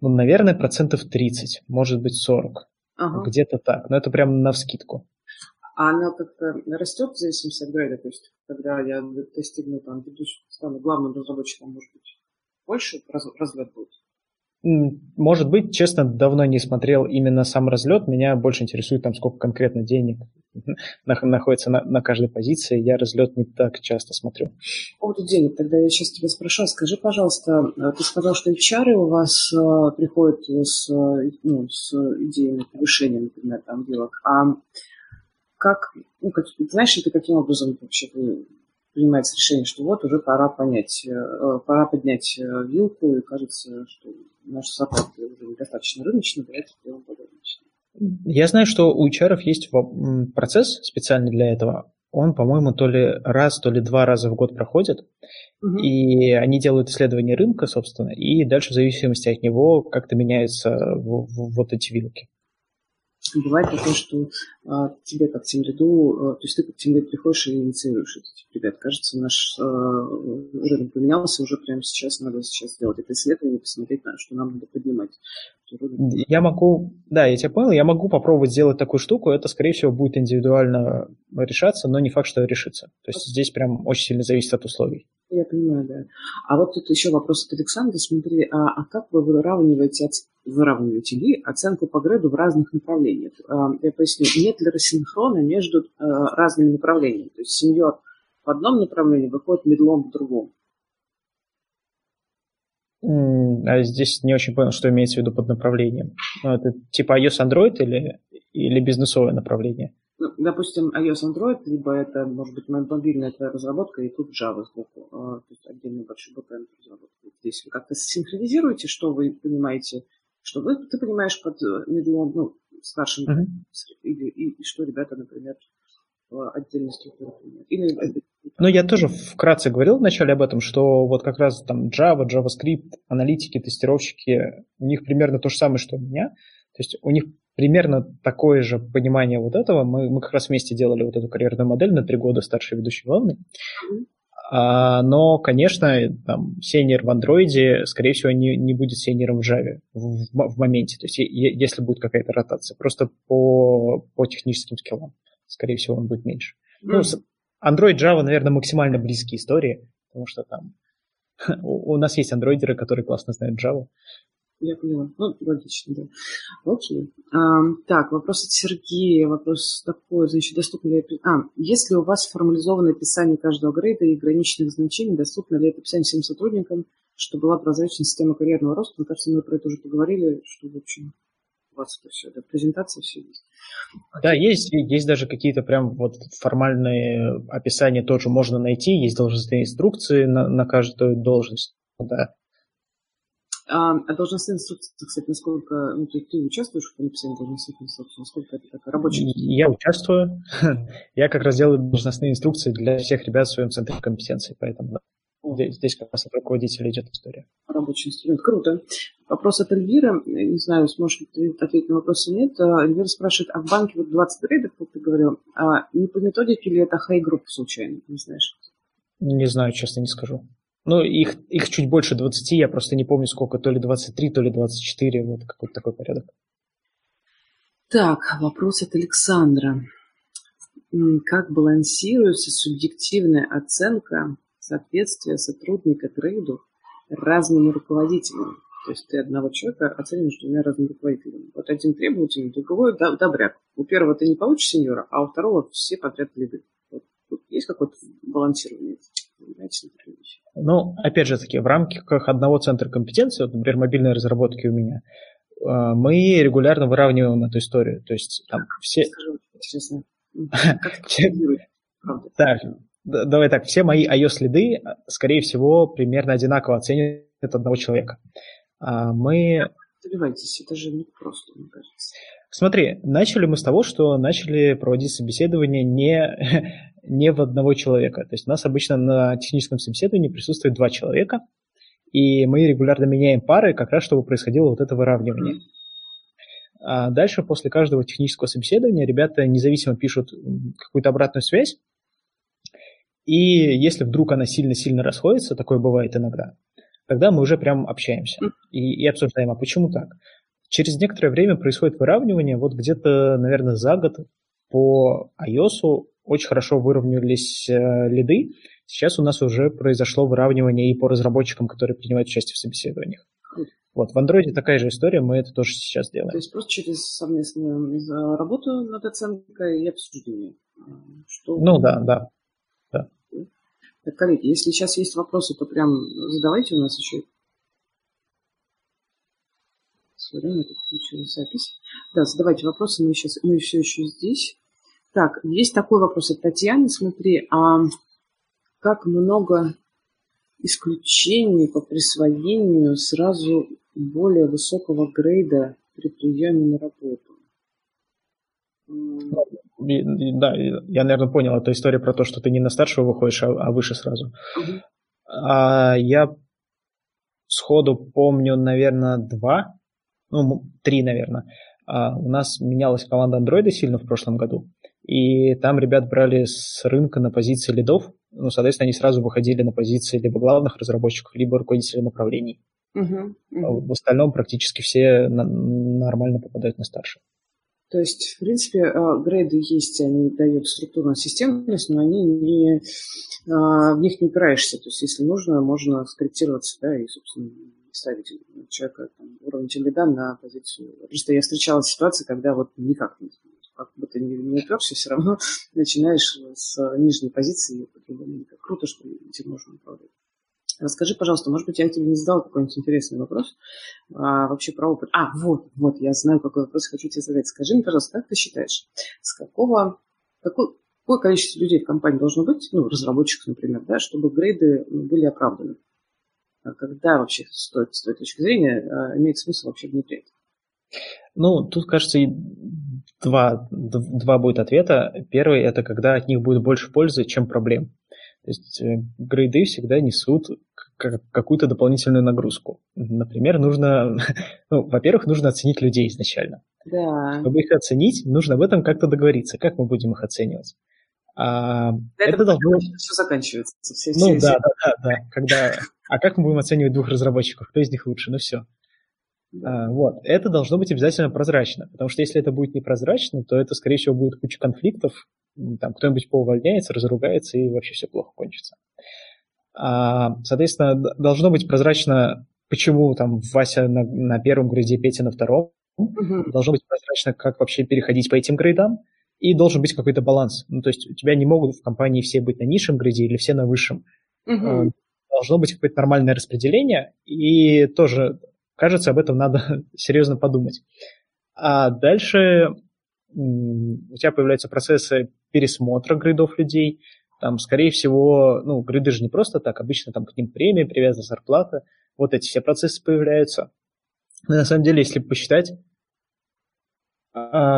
Ну, наверное, процентов 30, может быть 40. Ага. Где-то так. Но это прям на вскидку. А она как-то растет в зависимости от грейда? То есть, когда я достигну там стану главным разработчиком, может быть, больше разлет будет? Может быть, честно, давно не смотрел именно сам разлет. Меня больше интересует, там, сколько конкретно денег находится на, на каждой позиции. Я разлет не так часто смотрю. По поводу денег, тогда я сейчас тебя спрошу. Скажи, пожалуйста, э, ты сказал, что HR у вас э, приходят с, ну, с идеями повышения, например, там, делок. А как, ну, как, знаешь ли ты, каким образом вообще принимается решение, что вот уже пора понять, э, пора поднять вилку, и кажется, что наш зарплаты уже недостаточно рыночный, давайте сделаем более рыночный. Я знаю, что у HR есть процесс специальный для этого. Он, по-моему, то ли раз, то ли два раза в год проходит. Угу. И они делают исследование рынка, собственно, и дальше в зависимости от него как-то меняются вот эти вилки бывает такое, что а, тебе как тем ряду, а, то есть ты как тем ряд приходишь и инициируешь это. Ребят, кажется, наш а, рынок поменялся, уже прямо сейчас надо сейчас сделать это исследование, посмотреть, на, что нам надо поднимать. Я могу, да, я тебя понял, я могу попробовать сделать такую штуку, это, скорее всего, будет индивидуально решаться, но не факт, что решится. То есть здесь прям очень сильно зависит от условий. Я понимаю, да. А вот тут еще вопрос от Александра. Смотри, а, а как вы выравниваете, выравниваете ли оценку по греду в разных направлениях? А, я поясню, нет ли рассинхрона между а, разными направлениями? То есть сеньор в одном направлении выходит медлом в другом. А здесь не очень понял, что имеется в виду под направлением. Ну, это типа iOS Android или, или бизнесовое направление? Ну, допустим, iOS Android, либо это, может быть, мобильная твоя разработка, и тут Java сбоку, а, то есть отдельный большой backend разработка. Здесь вы как-то синхронизируете, что вы понимаете, что вы, ты понимаешь под медлом, ну, старшим, uh-huh. или, и, и что ребята, например, отдельно структуру Или ну, я тоже вкратце говорил вначале об этом, что вот как раз там Java, JavaScript, аналитики, тестировщики, у них примерно то же самое, что у меня. То есть у них примерно такое же понимание вот этого. Мы, мы как раз вместе делали вот эту карьерную модель на три года старший ведущий главный. А, но, конечно, там, сеньор в андроиде, скорее всего, не, не будет сеньором в Java в, в, в моменте, то есть если будет какая-то ротация, просто по, по техническим скиллам, скорее всего, он будет меньше. Mm. Ну, Android, Java, наверное, максимально близкие истории, потому что там у, у нас есть андроидеры, которые классно знают Java, я поняла. Ну, логично, да. Окей. А, так, вопрос от Сергея. Вопрос такой, значит, доступно ли... А, есть ли у вас формализованное описание каждого грейда и ограниченных значений? Доступно ли это описание всем сотрудникам, чтобы была прозрачная система карьерного роста? Мне кажется, мы про это уже поговорили, что, в общем, вас это все, да, презентация все есть. Да, есть, есть даже какие-то прям вот формальные описания тоже можно найти, есть должностные инструкции на, на каждую должность. Да. А, а должностные инструкции, кстати, насколько ну, ты, ты участвуешь в написании должностных инструкций? Насколько это такая рабочая? Я участвую. Я как раз делаю должностные инструкции для всех ребят в своем центре компетенции, поэтому. Здесь, здесь как раз от руководителя идет история. Рабочий инструмент. Круто. Вопрос от Эльвиры. Не знаю, сможешь ли ты ответить на вопрос или нет. А, Эльвира спрашивает, а в банке вот 20 грейдов, как ты говорил, а не по методике ли это Hay Group случайно? Не знаешь? Не знаю, честно, не скажу. Ну, их, их чуть больше 20, я просто не помню сколько, то ли 23, то ли 24, вот какой-то такой порядок. Так, вопрос от Александра. Как балансируется субъективная оценка соответствия сотрудника грейду разным руководителям? То есть ты одного человека оцениваешь двумя разными руководителями. Вот один требовательный, другой добряк. У первого ты не получишь сеньора, а у второго все подряд лиды. Вот, вот есть какое-то балансирование? Ну, опять же таки, в рамках одного центра компетенции, вот, например, мобильной разработки у меня, э, мы регулярно выравниваем эту историю. То есть там все... Скажи, Так, давай так, все мои iOS-следы, скорее всего, примерно одинаково оценят одного человека. А мы... Добивайтесь, это же не просто, мне кажется. Смотри, начали мы с того, что начали проводить собеседование не, не в одного человека. То есть у нас обычно на техническом собеседовании присутствует два человека, и мы регулярно меняем пары, как раз чтобы происходило вот это выравнивание. А дальше, после каждого технического собеседования, ребята независимо пишут какую-то обратную связь, и если вдруг она сильно-сильно расходится, такое бывает иногда, тогда мы уже прям общаемся и, и обсуждаем, а почему так. Через некоторое время происходит выравнивание, вот где-то, наверное, за год по iOS очень хорошо выровнялись э, лиды. Сейчас у нас уже произошло выравнивание и по разработчикам, которые принимают участие в собеседованиях. Вот, в Android такая же история, мы это тоже сейчас делаем. То есть просто через совместную работу над оценкой и обсуждение. Что... Ну да, да. да. Так, коллеги, если сейчас есть вопросы, то прям задавайте у нас еще. Время тут включили запись. Да, задавайте вопросы, мы сейчас мы все еще здесь. Так, есть такой вопрос от Татьяны. Смотри, а как много исключений по присвоению сразу более высокого грейда при приеме на работу. Да, я, наверное, понял. Это история про то, что ты не на старшего выходишь, а, а выше сразу. Угу. А, я сходу помню, наверное, два, ну, три, наверное. А, у нас менялась команда андроида сильно в прошлом году, и там ребят брали с рынка на позиции лидов, ну, соответственно, они сразу выходили на позиции либо главных разработчиков, либо руководителей направлений. Uh-huh, uh-huh. В остальном практически все на- нормально попадают на старших. То есть, в принципе, а, грейды есть, они дают структурную системность, но они не, в них не упираешься. То есть, если нужно, можно скорректироваться, да, и, собственно, ставить человека там, уровень теледа на позицию. Просто я встречала ситуации, когда вот никак не как бы ты не, не уперся, все равно начинаешь с нижней позиции. Круто, что этим можно управлять. Расскажи, пожалуйста, может быть, я тебе не задал какой-нибудь интересный вопрос а, вообще про опыт. А, вот, вот, я знаю, какой вопрос хочу тебе задать. Скажи мне, пожалуйста, как ты считаешь, с какого, какой, какое количество людей в компании должно быть, ну, разработчиков, например, да, чтобы грейды ну, были оправданы? А когда вообще стоит, с той точки зрения а, имеет смысл вообще внедрять? Ну, тут, кажется, два, два будет ответа. Первый – это когда от них будет больше пользы, чем проблем. То есть э, грейды всегда несут какую-то дополнительную нагрузку. Например, нужно, ну, во-первых, нужно оценить людей изначально. Да. Чтобы их оценить, нужно об этом как-то договориться, как мы будем их оценивать. А, это, это должно... все заканчивается. Все, ну все, да, все. да, да, да. Когда... А как мы будем оценивать двух разработчиков? Кто из них лучше? Ну все. А, вот. Это должно быть обязательно прозрачно, потому что если это будет непрозрачно, то это, скорее всего, будет куча конфликтов, там кто-нибудь поувольняется, разругается и вообще все плохо кончится. А, соответственно, должно быть прозрачно, почему там Вася на, на первом грейде, Петя на втором. Угу. Должно быть прозрачно, как вообще переходить по этим грейдам. И должен быть какой-то баланс. Ну, то есть у тебя не могут в компании все быть на низшем грейде или все на высшем. Угу. Должно быть какое-то нормальное распределение. И тоже, кажется, об этом надо серьезно подумать. А дальше у тебя появляются процессы пересмотра гридов людей. Там, скорее всего, ну, гриды же не просто так, обычно там к ним премия, привязана зарплата. Вот эти все процессы появляются. Но на самом деле, если посчитать,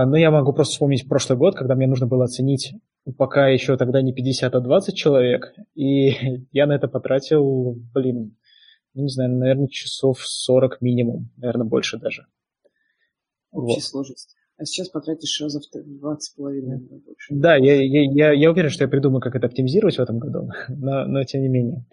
ну, я могу просто вспомнить прошлый год, когда мне нужно было оценить пока еще тогда не 50, а 20 человек, и я на это потратил, блин, ну, не знаю, наверное, часов 40 минимум, наверное, больше даже. Общей вот. сложности а сейчас потратишь раза в 20 с половиной Да, я, я, я, я уверен, что я придумаю, как это оптимизировать в этом году, но, но тем не менее.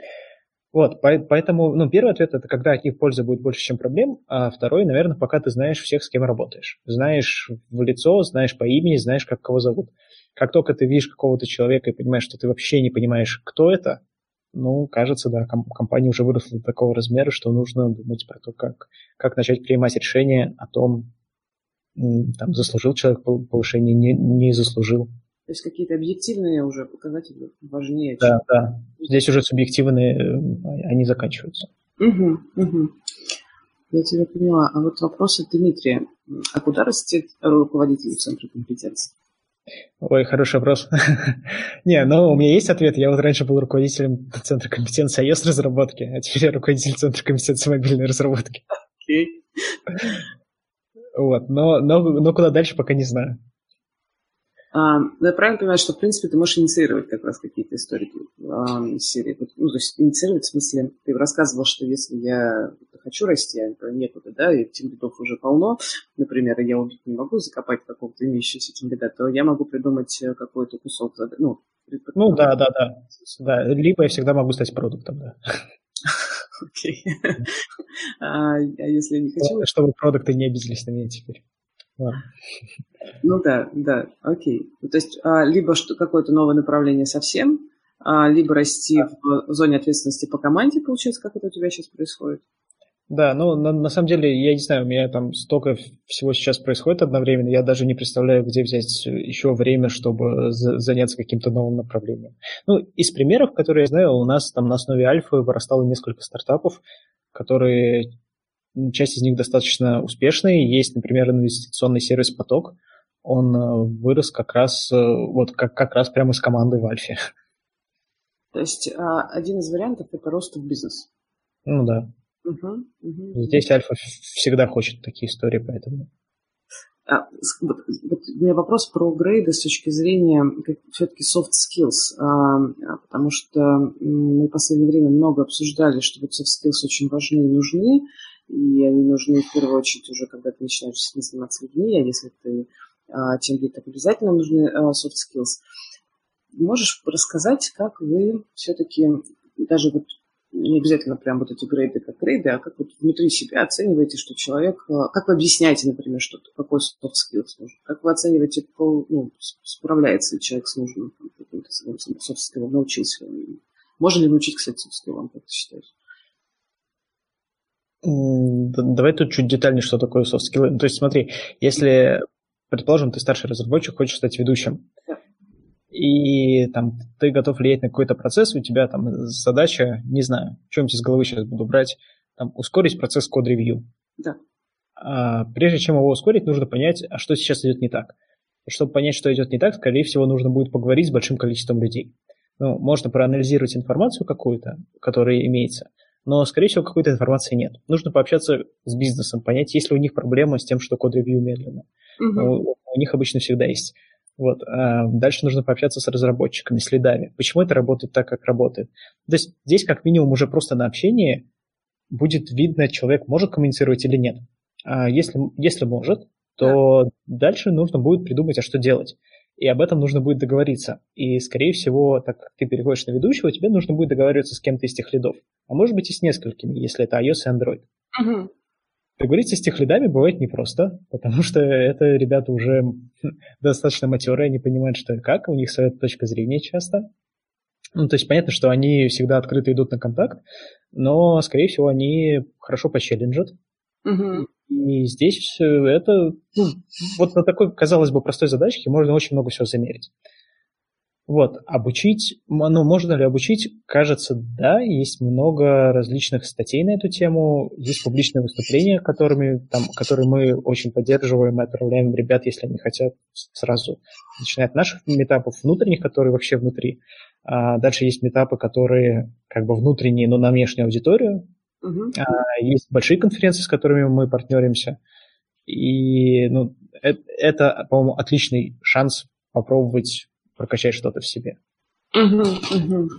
Вот, поэтому, ну, первый ответ это когда от них пользы будет больше, чем проблем, а второй, наверное, пока ты знаешь всех, с кем работаешь. Знаешь в лицо, знаешь по имени, знаешь, как кого зовут. Как только ты видишь какого-то человека и понимаешь, что ты вообще не понимаешь, кто это, ну, кажется, да, компания уже выросла до такого размера, что нужно думать про то, как, как начать принимать решения о том, там, заслужил человек повышение, не, не заслужил. То есть какие-то объективные уже показатели важнее. Да, чем... да. Здесь уже субъективные, э, они заканчиваются. Угу, угу. Я тебя поняла. А вот вопрос от Дмитрия. А куда растет руководитель Центра компетенции? Ой, хороший вопрос. Не, ну у меня есть ответ. Я вот раньше был руководителем Центра компетенции iOS разработки, а теперь я руководитель Центра компетенции мобильной разработки. Окей. Вот, но, но, но куда дальше, пока не знаю. А, ну, я правильно понимаю, что, в принципе, ты можешь инициировать как раз какие-то истории а, серии? Ну, то есть инициировать в смысле, ты рассказывал, что если я хочу расти, а некуда, да, и тем лидов уже полно, например, я убить не могу, закопать какого-то имеющегося тем лида, то я могу придумать э, какой-то кусок, ну, ну да, да, да, да. Либо я всегда могу стать продуктом, да. Окей. А, а если я не хочу... Чтобы продукты не обиделись на меня теперь. Ну да, да, окей. Ну, то есть а, либо что, какое-то новое направление совсем, либо расти в зоне ответственности по команде, получается, как это у тебя сейчас происходит? Да, ну на, на самом деле, я не знаю, у меня там столько всего сейчас происходит одновременно, я даже не представляю, где взять еще время, чтобы за, заняться каким-то новым направлением. Ну, из примеров, которые я знаю, у нас там на основе альфы вырастало несколько стартапов, которые, часть из них достаточно успешные. Есть, например, инвестиционный сервис «Поток», он э, вырос как раз, э, вот как, как раз прямо из команды в Альфе. То есть а, один из вариантов – это рост в бизнес. Ну да. Угу, угу. Здесь Альфа всегда хочет такие истории, поэтому. А, вот, вот у меня вопрос про грейды с точки зрения все-таки soft skills, а, а, потому что мы в последнее время много обсуждали, что вот soft skills очень важны и нужны, и они нужны в первую очередь уже, когда ты начинаешь заниматься людьми, а если ты а, тем более так обязательно нужны а, soft skills. Можешь рассказать, как вы все-таки даже вот не обязательно прям вот эти грейды как грейды, а как вот внутри себя оцениваете, что человек, а, как вы объясняете, например, что какой soft skills нужен, как вы оцениваете, ну, справляется ли человек с нужным каким-то soft skills, научился Можно ли научить, кстати, soft skills, как ты считаешь? Давай тут чуть детальнее, что такое. Ну, то есть смотри, если предположим, ты старший разработчик, хочешь стать ведущим, и там ты готов влиять на какой-то процесс, у тебя там задача, не знаю, что-нибудь из головы сейчас буду брать, там, ускорить процесс код-ревью. Да. А, прежде чем его ускорить, нужно понять, а что сейчас идет не так. И чтобы понять, что идет не так, скорее всего, нужно будет поговорить с большим количеством людей. Ну, можно проанализировать информацию какую-то, которая имеется, но, скорее всего, какой-то информации нет. Нужно пообщаться с бизнесом, понять, есть ли у них проблема с тем, что код-ревью медленно. Угу. У, у них обычно всегда есть. Вот. А дальше нужно пообщаться с разработчиками, с лидами. Почему это работает так, как работает? То есть здесь как минимум уже просто на общении будет видно, человек может коммуницировать или нет. А если, если может, то да. дальше нужно будет придумать, а что делать. И об этом нужно будет договориться. И, скорее всего, так как ты переходишь на ведущего, тебе нужно будет договариваться с кем-то из тех лидов. А может быть и с несколькими, если это iOS и Android. Угу. Договориться с тех лидами бывает непросто, потому что это ребята уже достаточно матерые, они понимают, что и как, у них своя точка зрения часто. Ну, то есть понятно, что они всегда открыто идут на контакт, но, скорее всего, они хорошо почелленджат. И здесь это, ну, вот на такой, казалось бы, простой задачке можно очень много всего замерить. Вот, обучить, ну, можно ли обучить? Кажется, да, есть много различных статей на эту тему, есть публичные выступления, которыми, там, которые мы очень поддерживаем и отправляем ребят, если они хотят сразу, начиная от наших метапов внутренних, которые вообще внутри. А дальше есть метапы, которые как бы внутренние, но на внешнюю аудиторию. Uh-huh. Есть большие конференции, с которыми мы партнеримся. И ну, это, это по-моему, отличный шанс попробовать прокачать что-то в себе. Угу, угу, угу.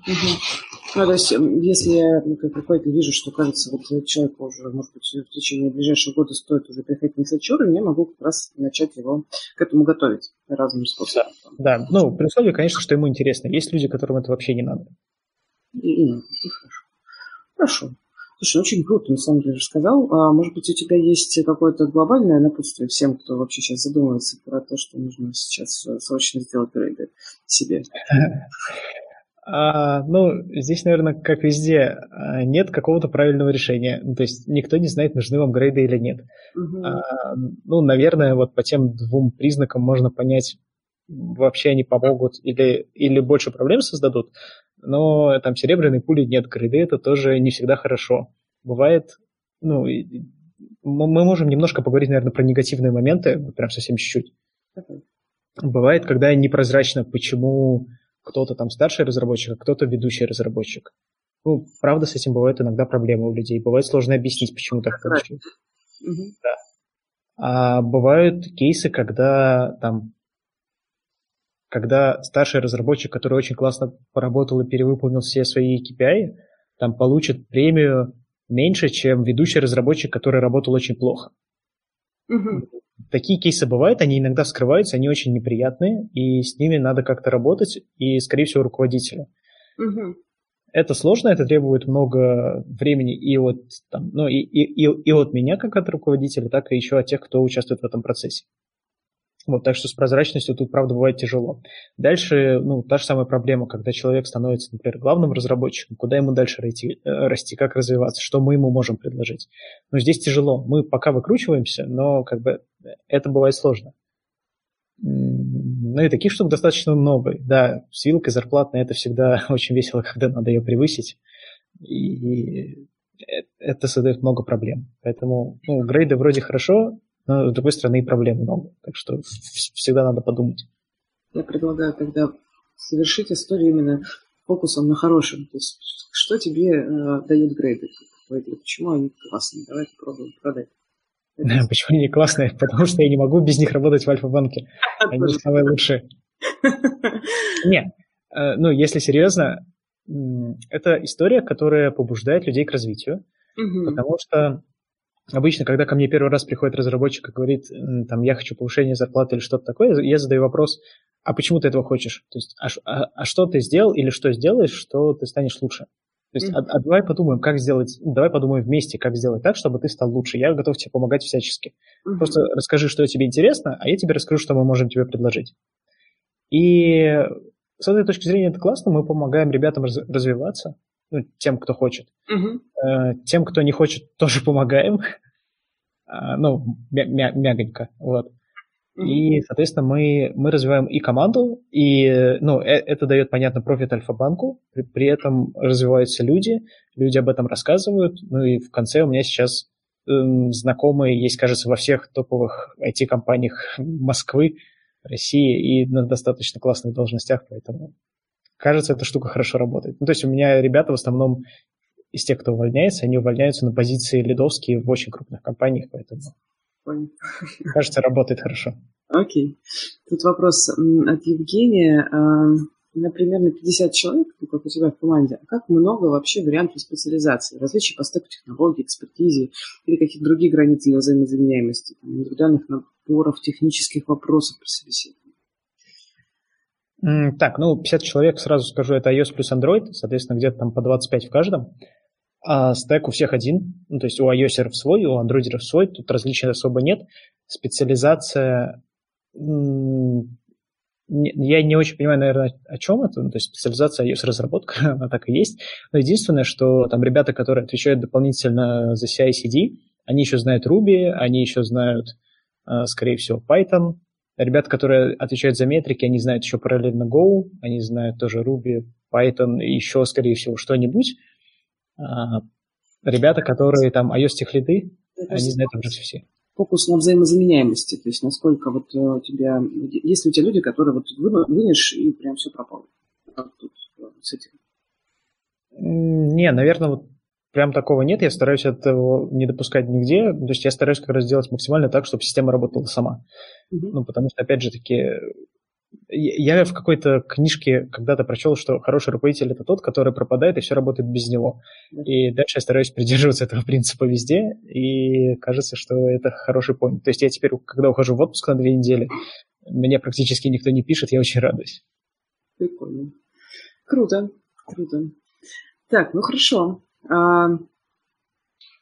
Ну, то есть, если я какой-то вижу, что, кажется, вот человеку уже, может быть, в течение ближайшего года стоит уже приходить на сатюры, я могу как раз начать его к этому готовить разным способом. Да, да. ну, при условии, конечно, что ему интересно. Есть люди, которым это вообще не надо. И, и, и хорошо. Хорошо. Слушай, очень круто, на самом деле, рассказал. А, может быть, у тебя есть какое-то глобальное напутствие всем, кто вообще сейчас задумывается про то, что нужно сейчас э, срочно сделать рейды себе? А, ну, здесь, наверное, как везде, а, нет какого-то правильного решения. Ну, то есть никто не знает, нужны вам грейды или нет. Угу. А, ну, наверное, вот по тем двум признакам можно понять, вообще они помогут или, или больше проблем создадут но там серебряной пули нет, грейды это тоже не всегда хорошо. Бывает, ну, мы можем немножко поговорить, наверное, про негативные моменты, прям совсем чуть-чуть. Бывает, когда непрозрачно, почему кто-то там старший разработчик, а кто-то ведущий разработчик. Ну, правда, с этим бывают иногда проблемы у людей. Бывает сложно объяснить, почему так получилось. Да. А бывают кейсы, когда там когда старший разработчик, который очень классно поработал и перевыполнил все свои KPI, там получит премию меньше, чем ведущий разработчик, который работал очень плохо. Угу. Такие кейсы бывают, они иногда вскрываются, они очень неприятные, и с ними надо как-то работать, и, скорее всего, руководителю. Угу. Это сложно, это требует много времени и от, там, ну, и, и, и, и от меня, как от руководителя, так и еще от тех, кто участвует в этом процессе. Вот, так что с прозрачностью тут, правда, бывает тяжело. Дальше, ну, та же самая проблема, когда человек становится, например, главным разработчиком, куда ему дальше расти, э, расти как развиваться, что мы ему можем предложить. Но здесь тяжело. Мы пока выкручиваемся, но как бы это бывает сложно. Ну и таких штук достаточно много. Да, с вилкой зарплатной это всегда очень весело, когда надо ее превысить. И это создает много проблем. Поэтому ну, грейды вроде хорошо, но с другой стороны и проблем много. Так что всегда надо подумать. Я предлагаю тогда совершить историю именно фокусом на хорошем. То есть что тебе э, дают грейды? Почему они классные? Давай попробуем продать. Почему они классные? Потому что я не могу без них работать в Альфа-банке. Они самые лучшие. Нет, э, ну, если серьезно, это история, которая побуждает людей к развитию, потому что обычно, когда ко мне первый раз приходит разработчик и говорит, там, я хочу повышение зарплаты или что-то такое, я задаю вопрос, а почему ты этого хочешь? То есть, а, а, а что ты сделал или что сделаешь, что ты станешь лучше? То есть, mm-hmm. а, а давай подумаем, как сделать, давай подумаем вместе, как сделать так, чтобы ты стал лучше. Я готов тебе помогать всячески. Mm-hmm. Просто расскажи, что тебе интересно, а я тебе расскажу, что мы можем тебе предложить. И с этой точки зрения это классно, мы помогаем ребятам раз, развиваться, ну, тем, кто хочет. Mm-hmm. Э, тем, кто не хочет, тоже помогаем. а, ну, мя- мя- мягонько, вот. И, соответственно, мы, мы развиваем и команду, и ну, э, это дает, понятно, профит Альфа-банку, при, при этом развиваются люди, люди об этом рассказывают, ну и в конце у меня сейчас э, знакомые есть, кажется, во всех топовых IT-компаниях Москвы, России и на достаточно классных должностях, поэтому кажется, эта штука хорошо работает. Ну, то есть у меня ребята в основном из тех, кто увольняется, они увольняются на позиции лидовские в очень крупных компаниях, поэтому Понятно. Кажется, работает хорошо. Окей. Тут вопрос от Евгения. А, Например, на 50 человек, ну, как у тебя в команде, а как много вообще вариантов специализации, различий по стеку технологий, экспертизе или каких-то других границ для взаимозаменяемости, там, индивидуальных наборов, технических вопросов при собеседовании? Так, ну, 50 человек, сразу скажу, это iOS плюс Android, соответственно, где-то там по 25 в каждом. А стек у всех один, ну, то есть у iOS свой, у Android свой, тут различий особо нет. Специализация, я не очень понимаю, наверное, о чем это, ну, то есть специализация iOS-разработка, она так и есть, но единственное, что там ребята, которые отвечают дополнительно за CI-CD, они еще знают Ruby, они еще знают, а, скорее всего, Python, Ребята, которые отвечают за метрики, они знают еще параллельно Go, они знают тоже Ruby, Python и еще, скорее всего, что-нибудь. А, ребята, которые там iOS техлиды, они знают уже все. Фокус на взаимозаменяемости, то есть насколько вот э, у тебя, есть ли у тебя люди, которые вот вынешь и прям все пропало? Как тут э, с этим? Не, наверное, вот прям такого нет. Я стараюсь этого не допускать нигде. То есть я стараюсь как раз сделать максимально так, чтобы система работала сама. Mm-hmm. Ну, потому что, опять же таки, я в какой-то книжке когда-то прочел, что хороший руководитель это тот, который пропадает и все работает без него. И дальше я стараюсь придерживаться этого принципа везде, и кажется, что это хороший point. То есть я теперь, когда ухожу в отпуск на две недели, мне практически никто не пишет, я очень радуюсь. Прикольно. Круто, круто. Так, ну хорошо. А,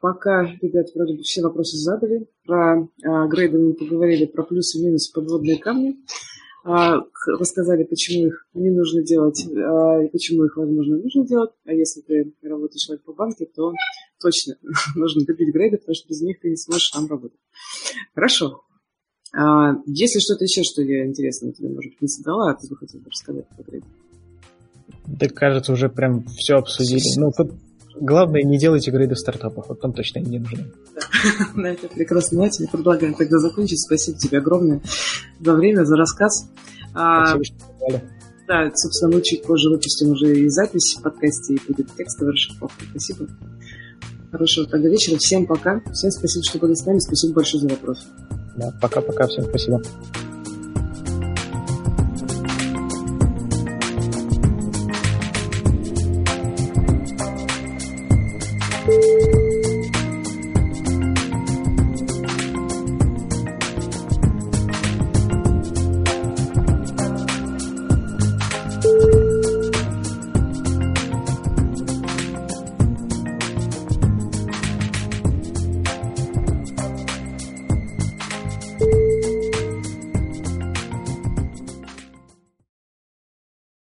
пока, ребят, вроде бы все вопросы задали. Про а, грейды мы поговорили, про плюсы и минусы подводные камни. А, рассказали, почему их не нужно делать а, и почему их, возможно, нужно делать. А если ты работаешь в по банке, то точно нужно купить грейды, потому что без них ты не сможешь там работать. Хорошо. А, если что-то еще, что я интересно тебе, может быть, не задала, а ты бы хотел рассказать про грейды? Да, кажется, уже прям все обсудили. Ну, тут главное, не делайте грейды в стартапах, вот там точно не нужны. На этой прекрасной ноте я предлагаю тогда закончить. Спасибо тебе огромное за время, за рассказ. А, Спасибо, что Да, собственно, мы чуть позже выпустим уже и запись в подкасте, и будет текстовая расшифровка. Спасибо. Хорошего тогда вечера. Всем пока. Всем спасибо, что были с нами. Спасибо большое за вопрос. Да, пока-пока. Всем спасибо.